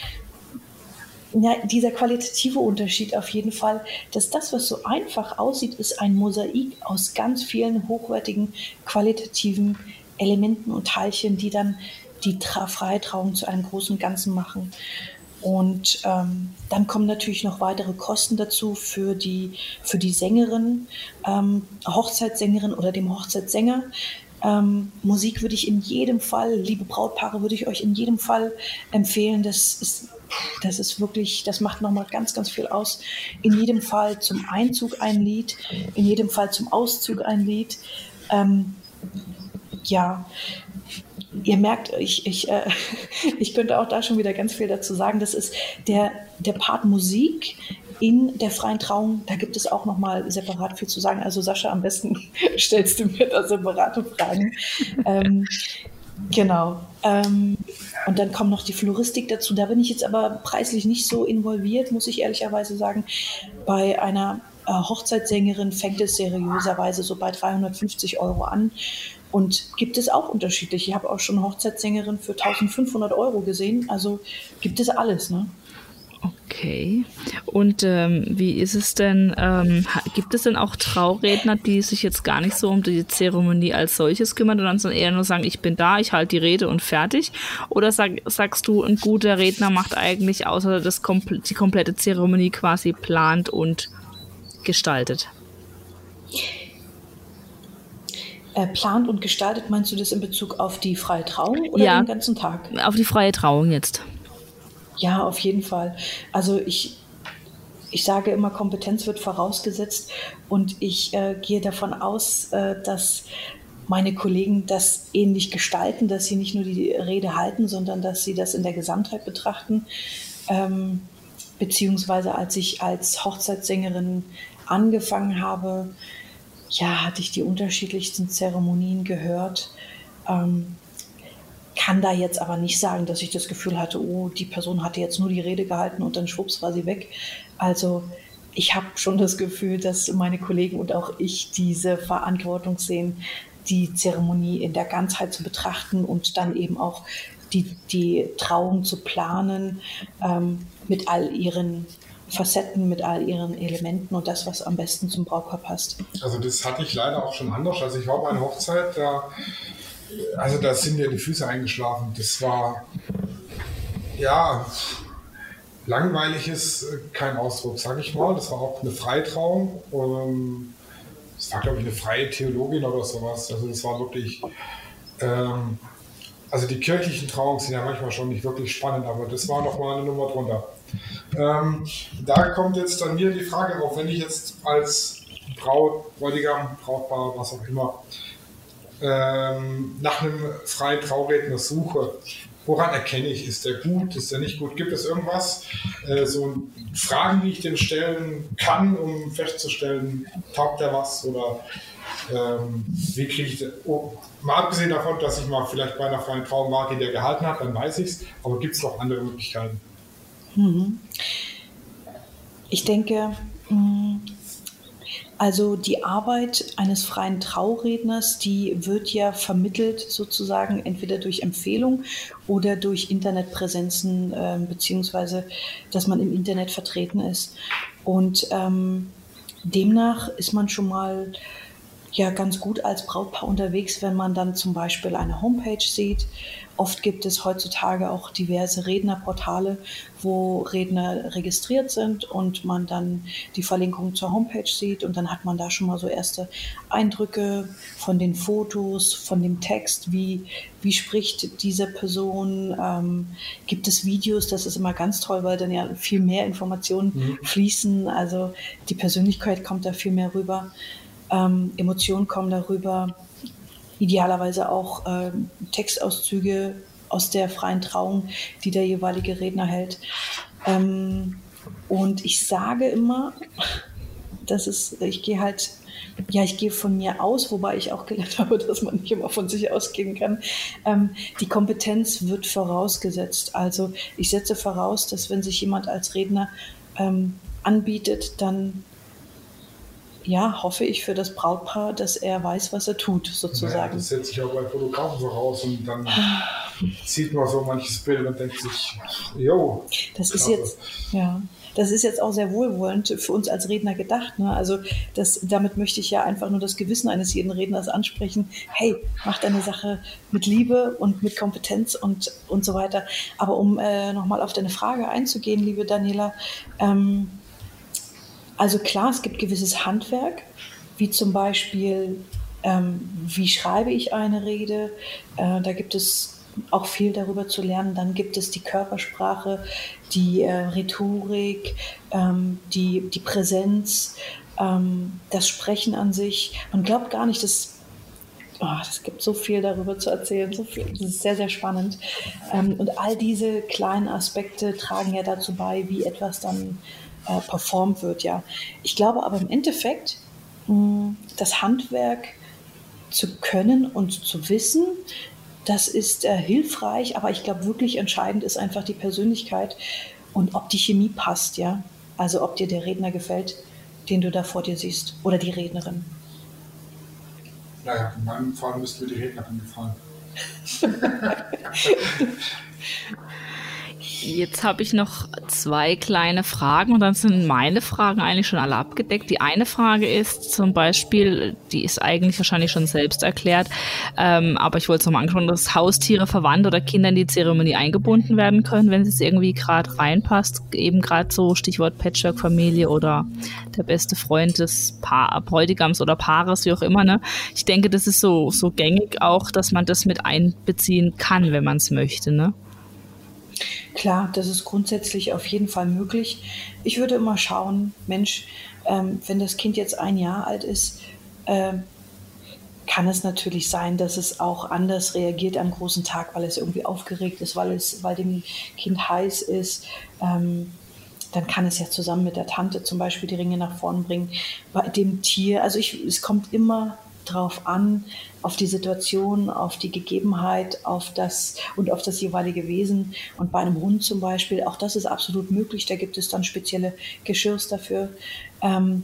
ja, dieser qualitative Unterschied auf jeden Fall, dass das, was so einfach aussieht, ist ein Mosaik aus ganz vielen hochwertigen qualitativen Elementen und Teilchen, die dann die Tra Freitrauung zu einem großen Ganzen machen. Und ähm, dann kommen natürlich noch weitere Kosten dazu für die, für die Sängerin, ähm, Hochzeitssängerin oder dem Hochzeitssänger. Ähm, Musik würde ich in jedem Fall, liebe Brautpaare, würde ich euch in jedem Fall empfehlen. Das ist, das ist wirklich, das macht nochmal ganz, ganz viel aus. In jedem Fall zum Einzug ein Lied, in jedem Fall zum Auszug ein Lied. Ähm, ja, ihr merkt, ich, ich, äh, ich könnte auch da schon wieder ganz viel dazu sagen. Das ist der, der Part Musik in der freien Trauung. Da gibt es auch nochmal separat viel zu sagen. Also Sascha, am besten stellst du mir da separate Fragen. ähm, genau. Ähm, und dann kommt noch die Floristik dazu. Da bin ich jetzt aber preislich nicht so involviert, muss ich ehrlicherweise sagen. Bei einer äh, Hochzeitssängerin fängt es seriöserweise so bei 350 Euro an. Und gibt es auch unterschiedlich. Ich habe auch schon Hochzeitssängerin für 1500 Euro gesehen. Also gibt es alles, ne? Okay. Und ähm, wie ist es denn? Ähm, gibt es denn auch Trauredner, die sich jetzt gar nicht so um die Zeremonie als solches kümmern, sondern eher nur sagen, ich bin da, ich halte die Rede und fertig? Oder sag, sagst du, ein guter Redner macht eigentlich außer das kompl die komplette Zeremonie quasi plant und gestaltet? Äh, plant und gestaltet, meinst du das in Bezug auf die freie Trauung oder ja, den ganzen Tag? Auf die freie Trauung jetzt. Ja, auf jeden Fall. Also ich, ich sage immer, Kompetenz wird vorausgesetzt und ich äh, gehe davon aus, äh, dass meine Kollegen das ähnlich gestalten, dass sie nicht nur die Rede halten, sondern dass sie das in der Gesamtheit betrachten. Ähm, beziehungsweise als ich als Hochzeitssängerin angefangen habe, ja, hatte ich die unterschiedlichsten Zeremonien gehört. Ähm, kann da jetzt aber nicht sagen, dass ich das Gefühl hatte, oh, die Person hatte jetzt nur die Rede gehalten und dann schwupps war sie weg. Also ich habe schon das Gefühl, dass meine Kollegen und auch ich diese Verantwortung sehen, die Zeremonie in der Ganzheit zu betrachten und dann eben auch die, die Trauung zu planen ähm, mit all ihren Facetten, mit all ihren Elementen und das, was am besten zum Brautpaar passt. Also das hatte ich leider auch schon anders. Also ich war bei einer Hochzeit, da, also da sind mir die Füße eingeschlafen. Das war, ja, langweilig ist kein Ausdruck, sage ich mal. Das war auch eine Freitrauung. Ähm, das war, glaube ich, eine freie Theologin oder sowas. Also das war wirklich, ähm, also die kirchlichen Trauungen sind ja manchmal schon nicht wirklich spannend, aber das war nochmal eine Nummer drunter. Ähm, da kommt jetzt dann mir die Frage auf, wenn ich jetzt als Braut, Bräutigam, Brautpaar, was auch immer, ähm, nach einem freien Trauredner suche, woran erkenne ich, ist der gut, ist der nicht gut? Gibt es irgendwas, äh, so Fragen, die ich dem stellen kann, um festzustellen, taugt der was oder ähm, wie kriege ich? Oh, mal abgesehen davon, dass ich mal vielleicht bei einer freien Trauung war, die der gehalten hat, dann weiß ich es, aber gibt es noch andere Möglichkeiten? Ich denke, mm, also die Arbeit eines freien Trauredners, die wird ja vermittelt sozusagen entweder durch Empfehlung oder durch Internetpräsenzen, äh, beziehungsweise dass man im Internet vertreten ist. Und ähm, demnach ist man schon mal ja ganz gut als Brautpaar unterwegs, wenn man dann zum Beispiel eine Homepage sieht. Oft gibt es heutzutage auch diverse Rednerportale, wo Redner registriert sind und man dann die Verlinkung zur Homepage sieht und dann hat man da schon mal so erste Eindrücke von den Fotos, von dem Text, wie, wie spricht diese Person, ähm, gibt es Videos, das ist immer ganz toll, weil dann ja viel mehr Informationen mhm. fließen, also die Persönlichkeit kommt da viel mehr rüber ähm, Emotionen kommen darüber, idealerweise auch äh, Textauszüge aus der freien Trauung, die der jeweilige Redner hält. Ähm, und ich sage immer, das ist, ich gehe halt, ja, ich gehe von mir aus, wobei ich auch gelernt habe, dass man nicht immer von sich ausgehen kann. Ähm, die Kompetenz wird vorausgesetzt. Also ich setze voraus, dass wenn sich jemand als Redner ähm, anbietet, dann ja, hoffe ich für das Brautpaar, dass er weiß, was er tut, sozusagen. Naja, das setzt sich auch bei Fotografen voraus und dann sieht man so manches Bild und denkt sich, jo. Das ist jetzt, ja. Das ist jetzt auch sehr wohlwollend für uns als Redner gedacht. Ne? Also das, damit möchte ich ja einfach nur das Gewissen eines jeden Redners ansprechen. Hey, mach deine Sache mit Liebe und mit Kompetenz und, und so weiter. Aber um äh, nochmal auf deine Frage einzugehen, liebe Daniela, ähm, also klar, es gibt gewisses Handwerk, wie zum Beispiel, ähm, wie schreibe ich eine Rede. Äh, da gibt es auch viel darüber zu lernen. Dann gibt es die Körpersprache, die äh, Rhetorik, ähm, die, die Präsenz, ähm, das Sprechen an sich. Man glaubt gar nicht, dass Oh, es gibt so viel darüber zu erzählen, so viel. Das ist sehr, sehr spannend. Ähm, und all diese kleinen Aspekte tragen ja dazu bei, wie etwas dann äh, performt wird. Ja. Ich glaube aber im Endeffekt, mh, das Handwerk zu können und zu wissen, das ist äh, hilfreich, aber ich glaube wirklich entscheidend ist einfach die Persönlichkeit und ob die Chemie passt, ja. Also ob dir der Redner gefällt, den du da vor dir siehst oder die Rednerin. Naja, in meinem Fall müsste mir die Rednerin gefallen. Jetzt habe ich noch zwei kleine Fragen und dann sind meine Fragen eigentlich schon alle abgedeckt. Die eine Frage ist zum Beispiel, die ist eigentlich wahrscheinlich schon selbst erklärt, ähm, aber ich wollte es nochmal anschauen, dass Haustiere, Verwandte oder Kinder in die Zeremonie eingebunden werden können, wenn es irgendwie gerade reinpasst. Eben gerade so Stichwort Patchwork-Familie oder der beste Freund des pa Bräutigams oder Paares, wie auch immer. Ne? Ich denke, das ist so, so gängig auch, dass man das mit einbeziehen kann, wenn man es möchte. Ne? Klar, das ist grundsätzlich auf jeden Fall möglich. Ich würde immer schauen, Mensch, ähm, wenn das Kind jetzt ein Jahr alt ist, äh, kann es natürlich sein, dass es auch anders reagiert am großen Tag, weil es irgendwie aufgeregt ist, weil es, weil dem Kind heiß ist. Ähm, dann kann es ja zusammen mit der Tante zum Beispiel die Ringe nach vorn bringen. Bei dem Tier, also ich, es kommt immer drauf an, auf die Situation, auf die Gegebenheit, auf das und auf das jeweilige Wesen. Und bei einem Hund zum Beispiel, auch das ist absolut möglich. Da gibt es dann spezielle Geschirrs dafür. Ähm,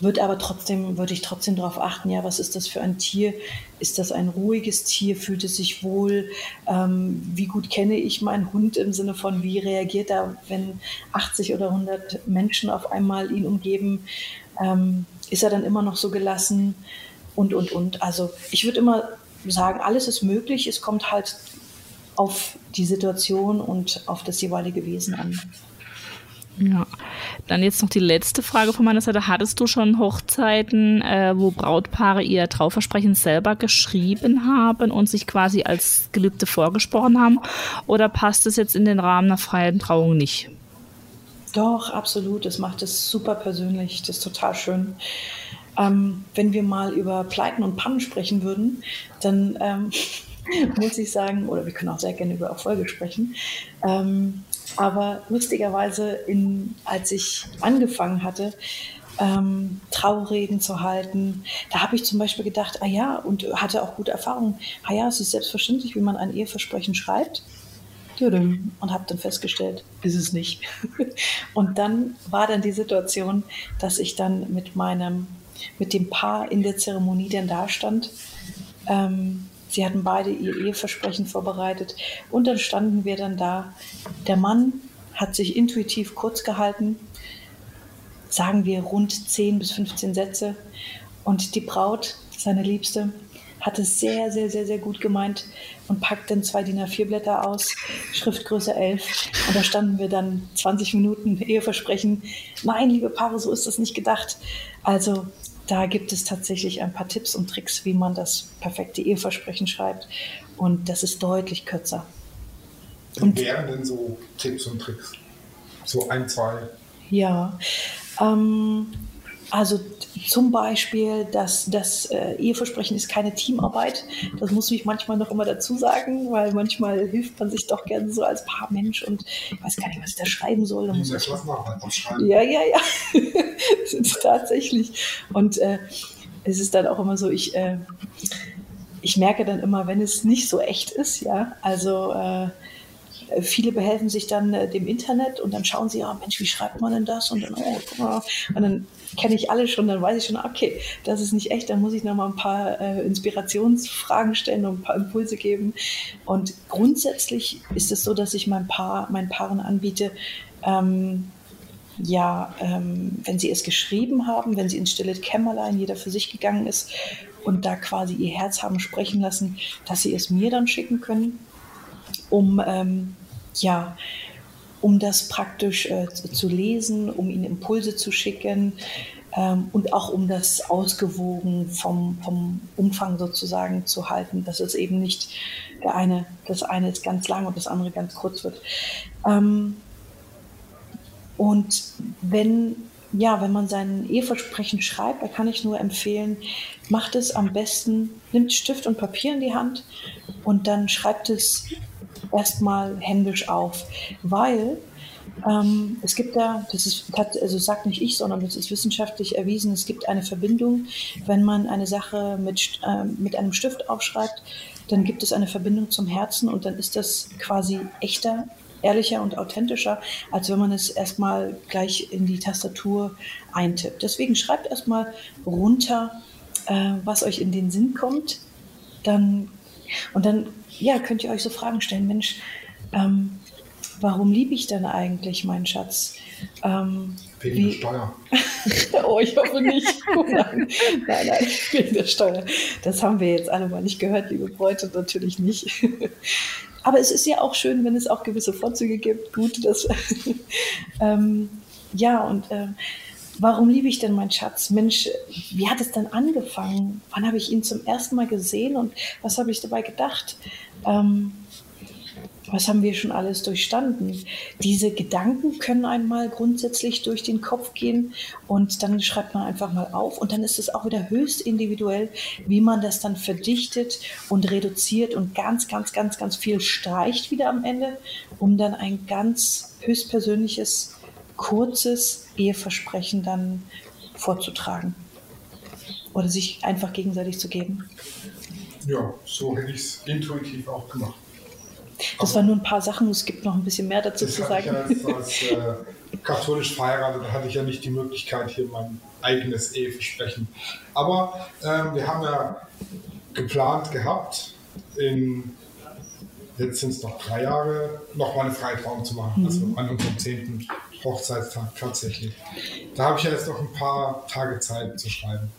wird aber trotzdem, würde ich trotzdem darauf achten, ja, was ist das für ein Tier? Ist das ein ruhiges Tier? Fühlt es sich wohl? Ähm, wie gut kenne ich meinen Hund im Sinne von, wie reagiert er, wenn 80 oder 100 Menschen auf einmal ihn umgeben? Ähm, ist er dann immer noch so gelassen? Und, und, und. Also ich würde immer sagen, alles ist möglich. Es kommt halt auf die Situation und auf das jeweilige Wesen an. Ja, dann jetzt noch die letzte Frage von meiner Seite. Hattest du schon Hochzeiten, äh, wo Brautpaare ihr Trauversprechen selber geschrieben haben und sich quasi als Gelübde vorgesprochen haben? Oder passt es jetzt in den Rahmen einer freien Trauung nicht? Doch, absolut. Das macht es super persönlich. Das ist total schön. Ähm, wenn wir mal über Pleiten und Pannen sprechen würden, dann ähm, muss ich sagen, oder wir können auch sehr gerne über Erfolge sprechen. Ähm, aber lustigerweise, in, als ich angefangen hatte, ähm, Traureden zu halten, da habe ich zum Beispiel gedacht, ah ja, und hatte auch gute Erfahrungen, ah ja, es ist selbstverständlich, wie man ein Eheversprechen schreibt. Und habe dann festgestellt, ist es nicht. Und dann war dann die Situation, dass ich dann mit meinem, mit dem Paar in der Zeremonie dann da stand. Ähm, Sie hatten beide ihr Eheversprechen vorbereitet und dann standen wir dann da. Der Mann hat sich intuitiv kurz gehalten, sagen wir rund 10 bis 15 Sätze und die Braut, seine Liebste, hat es sehr, sehr, sehr, sehr gut gemeint und packt dann zwei DIN A4-Blätter aus, Schriftgröße 11. Und da standen wir dann 20 Minuten Eheversprechen. Nein, liebe Paare, so ist das nicht gedacht. Also da gibt es tatsächlich ein paar Tipps und Tricks, wie man das perfekte Eheversprechen schreibt. Und das ist deutlich kürzer. Und wären denn so Tipps und Tricks? So ein, zwei? Ja, ähm, also zum Beispiel, dass das äh, Eheversprechen ist keine Teamarbeit. Das muss ich manchmal noch immer dazu sagen, weil manchmal hilft man sich doch gerne so als Paarmensch und ich weiß gar nicht, was ich da schreiben soll. Da muss ich schreiben. Ja, ja, ja. Tatsächlich. Und äh, es ist dann auch immer so, ich, äh, ich merke dann immer, wenn es nicht so echt ist, ja, also äh, viele behelfen sich dann äh, dem Internet und dann schauen sie, ja, Mensch, wie schreibt man denn das? Und dann, oh, und dann kenne ich alle schon, dann weiß ich schon, okay, das ist nicht echt, dann muss ich noch mal ein paar äh, Inspirationsfragen stellen und ein paar Impulse geben. Und grundsätzlich ist es so, dass ich mein Paar, meinen Paaren anbiete, ähm, ja, ähm, wenn sie es geschrieben haben, wenn sie ins stille Kämmerlein jeder für sich gegangen ist und da quasi ihr Herz haben sprechen lassen, dass sie es mir dann schicken können, um ähm, ja, um das praktisch äh, zu lesen, um ihnen Impulse zu schicken ähm, und auch um das ausgewogen vom, vom Umfang sozusagen zu halten, dass es eben nicht der eine, das eine ist ganz lang und das andere ganz kurz wird. Ähm, und wenn ja, wenn man sein Eheversprechen schreibt, da kann ich nur empfehlen, macht es am besten, nimmt Stift und Papier in die Hand und dann schreibt es erstmal händisch auf, weil ähm, es gibt da, das ist, also sagt nicht ich, sondern das ist wissenschaftlich erwiesen, es gibt eine Verbindung, wenn man eine Sache mit, äh, mit einem Stift aufschreibt, dann gibt es eine Verbindung zum Herzen und dann ist das quasi echter, ehrlicher und authentischer, als wenn man es erstmal gleich in die Tastatur eintippt. Deswegen schreibt erstmal runter, äh, was euch in den Sinn kommt. Dann, und dann ja, könnt ihr euch so Fragen stellen, Mensch, ähm, warum liebe ich denn eigentlich meinen Schatz? Ähm, wegen wie? der Steuer. oh, ich hoffe nicht. Oh nein, nein, nein, wegen der Steuer. Das haben wir jetzt alle mal nicht gehört, liebe Bräute, natürlich nicht. Aber es ist ja auch schön, wenn es auch gewisse Vorzüge gibt. Gut, dass. ähm, ja, und. Ähm, warum liebe ich denn meinen Schatz? Mensch, wie hat es denn angefangen? Wann habe ich ihn zum ersten Mal gesehen und was habe ich dabei gedacht? Ähm, was haben wir schon alles durchstanden? Diese Gedanken können einmal grundsätzlich durch den Kopf gehen und dann schreibt man einfach mal auf und dann ist es auch wieder höchst individuell, wie man das dann verdichtet und reduziert und ganz, ganz, ganz, ganz viel streicht wieder am Ende, um dann ein ganz höchstpersönliches kurzes Eheversprechen dann vorzutragen oder sich einfach gegenseitig zu geben. Ja, so hätte ich es intuitiv auch gemacht. Das waren nur ein paar Sachen, es gibt noch ein bisschen mehr dazu zu sagen. Ich als, als äh, katholisch verheiratet hatte ich ja nicht die Möglichkeit, hier mein eigenes Eheversprechen. Aber ähm, wir haben ja geplant gehabt, in jetzt sind es noch drei Jahre, nochmal eine freie Trauung zu machen. Also mhm. Also an unserem zehnten Hochzeitstag tatsächlich. Da habe ich ja jetzt noch ein paar Tage Zeit zu schreiben.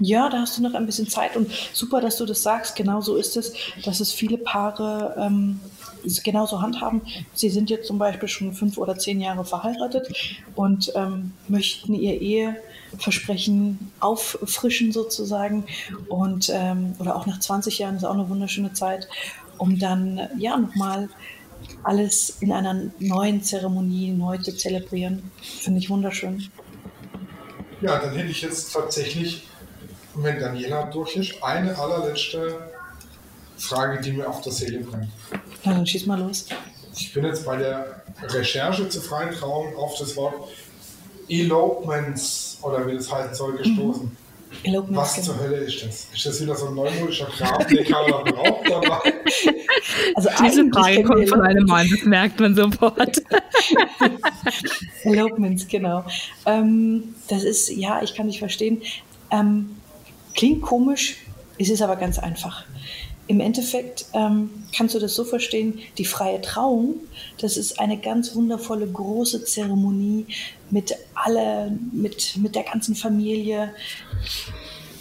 Ja, da hast du noch ein bisschen Zeit und super, dass du das sagst. Genau so ist es, dass es viele Paare ähm, genauso handhaben. Sie sind jetzt zum Beispiel schon fünf oder zehn Jahre verheiratet und ähm, möchten ihr Eheversprechen auffrischen sozusagen und ähm, oder auch nach 20 Jahren ist auch eine wunderschöne Zeit, um dann ja nochmal alles in einer neuen Zeremonie neu zu zelebrieren. Finde ich wunderschön. Ja, dann hätte ich jetzt tatsächlich, wenn Daniela durch ist, eine allerletzte Frage, die mir auf der Seele brennt. Na, dann schieß mal los. Ich bin jetzt bei der Recherche zur freien Trauung auf das Wort Elopements oder wie das heißen soll gestoßen. Mhm. Was genau. zur Hölle ist das? Ist das wieder so ein neumodischer Kram, den keiner braucht? Oder? Also Diese Frage kommt von einem Mann, das merkt man sofort. Elopements, genau. Ähm, das ist, ja, ich kann nicht verstehen. Ähm, klingt komisch, ist es aber ganz einfach. Im Endeffekt ähm, kannst du das so verstehen, die freie Trauung, das ist eine ganz wundervolle große Zeremonie mit alle, mit, mit der ganzen Familie,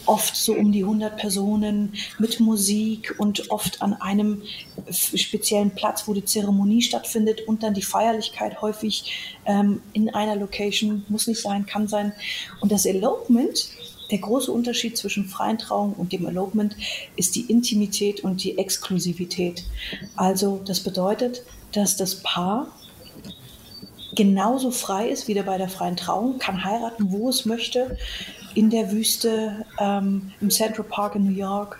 oft so um die 100 Personen mit Musik und oft an einem speziellen Platz, wo die Zeremonie stattfindet und dann die Feierlichkeit häufig ähm, in einer Location, muss nicht sein, kann sein. Und das Elopement, der große Unterschied zwischen freien Trauung und dem Elopement ist die Intimität und die Exklusivität. Also das bedeutet, dass das Paar genauso frei ist wie bei der freien Trauung, kann heiraten, wo es möchte, in der Wüste, ähm, im Central Park in New York,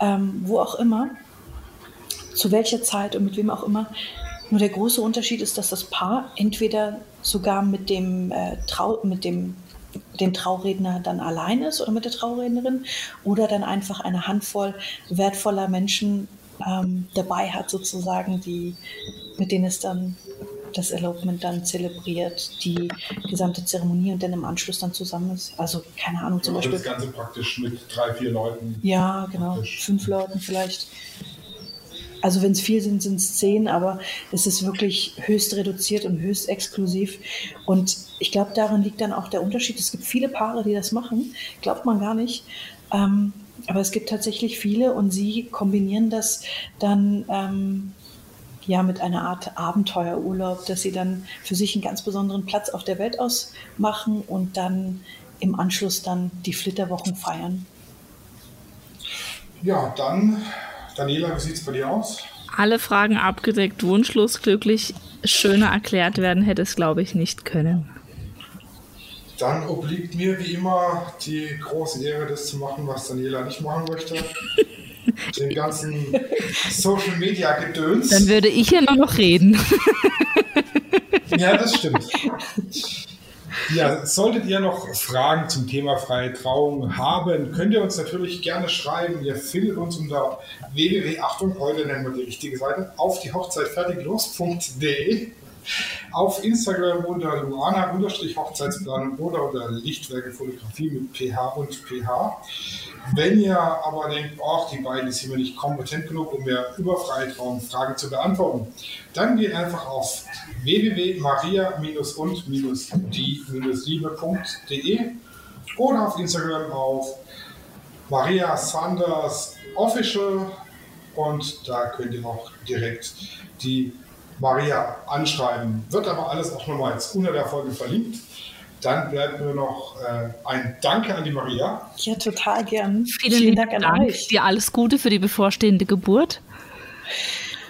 ähm, wo auch immer, zu welcher Zeit und mit wem auch immer. Nur der große Unterschied ist, dass das Paar entweder sogar mit dem, äh, Trau mit dem den Trauredner dann allein ist oder mit der Traurednerin oder dann einfach eine Handvoll wertvoller Menschen ähm, dabei hat, sozusagen, die, mit denen es dann das Elopement dann zelebriert, die gesamte Zeremonie und dann im Anschluss dann zusammen ist. Also keine Ahnung, zum also Beispiel. Das Ganze praktisch mit drei, vier Leuten. Ja, genau, praktisch. fünf Leuten vielleicht. Also wenn es vier sind, sind es zehn, aber es ist wirklich höchst reduziert und höchst exklusiv. Und ich glaube, darin liegt dann auch der Unterschied. Es gibt viele Paare, die das machen, glaubt man gar nicht. Ähm, aber es gibt tatsächlich viele und sie kombinieren das dann ähm, ja mit einer Art Abenteuerurlaub, dass sie dann für sich einen ganz besonderen Platz auf der Welt ausmachen und dann im Anschluss dann die Flitterwochen feiern. Ja, dann Daniela, wie sieht es bei dir aus? Alle Fragen abgedeckt, wunschlos glücklich, schöner erklärt werden hätte es, glaube ich, nicht können. Dann obliegt mir wie immer die große Ehre, das zu machen, was Daniela nicht machen möchte. Den ganzen Social Media Gedöns. Dann würde ich ja nur noch reden. ja, das stimmt. Ja, solltet ihr noch Fragen zum Thema freie Trauung haben, könnt ihr uns natürlich gerne schreiben. Ihr findet uns unter www.achtung, heute nennen wir die richtige Seite, auf die Hochzeit fertiglos.de, auf Instagram unter Luana-Hochzeitsplanung oder unter Lichtwerke Fotografie mit PH und PH. Wenn ihr aber denkt, oh, die beiden sind mir nicht kompetent genug, um mir über freie Trauung Fragen zu beantworten, dann geht einfach auf www.maria-und-die-liebe.de oder auf Instagram auf Maria Sanders Official und da könnt ihr auch direkt die Maria anschreiben. Wird aber alles auch nochmal jetzt unter der Folge verlinkt. Dann bleibt nur noch äh, ein Danke an die Maria. Ja, total gern. Vielen, Vielen Dank an Dank. euch. Dir alles Gute für die bevorstehende Geburt.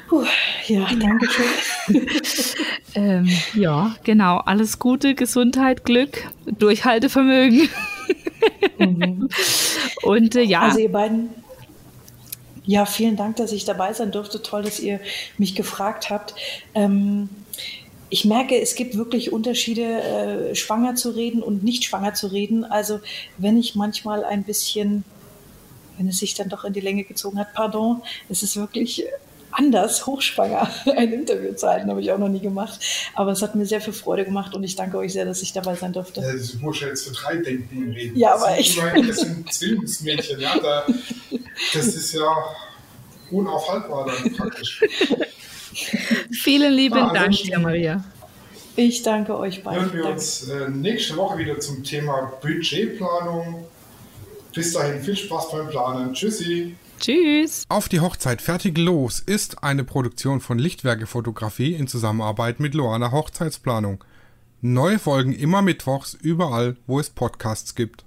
Puh, ja, danke schön. ähm, ja, genau. Alles Gute, Gesundheit, Glück, Durchhaltevermögen. mhm. Und äh, ja. Also ihr beiden, ja, vielen Dank, dass ich dabei sein durfte. Toll, dass ihr mich gefragt habt. Ähm, ich merke, es gibt wirklich Unterschiede, äh, schwanger zu reden und nicht schwanger zu reden. Also wenn ich manchmal ein bisschen, wenn es sich dann doch in die Länge gezogen hat, pardon, es ist wirklich anders, hochschwanger, ein Interview zu halten, habe ich auch noch nie gemacht. Aber es hat mir sehr viel Freude gemacht und ich danke euch sehr, dass ich dabei sein durfte. Ja, das muss ja jetzt für drei Denken reden. Ja, aber echt. Das sind Zwillingsmädchen, ja. Da, das ist ja unaufhaltbar dann praktisch. Vielen lieben Ah, Dank dir, Maria. Ich danke euch beiden. Hören wir Danke. uns äh, nächste Woche wieder zum Thema Budgetplanung. Bis dahin viel Spaß beim Planen. Tschüssi. Tschüss. Auf die Hochzeit fertig los ist eine Produktion von Lichtwerke Fotografie in Zusammenarbeit mit Loana Hochzeitsplanung. Neue Folgen immer mittwochs überall, wo es Podcasts gibt.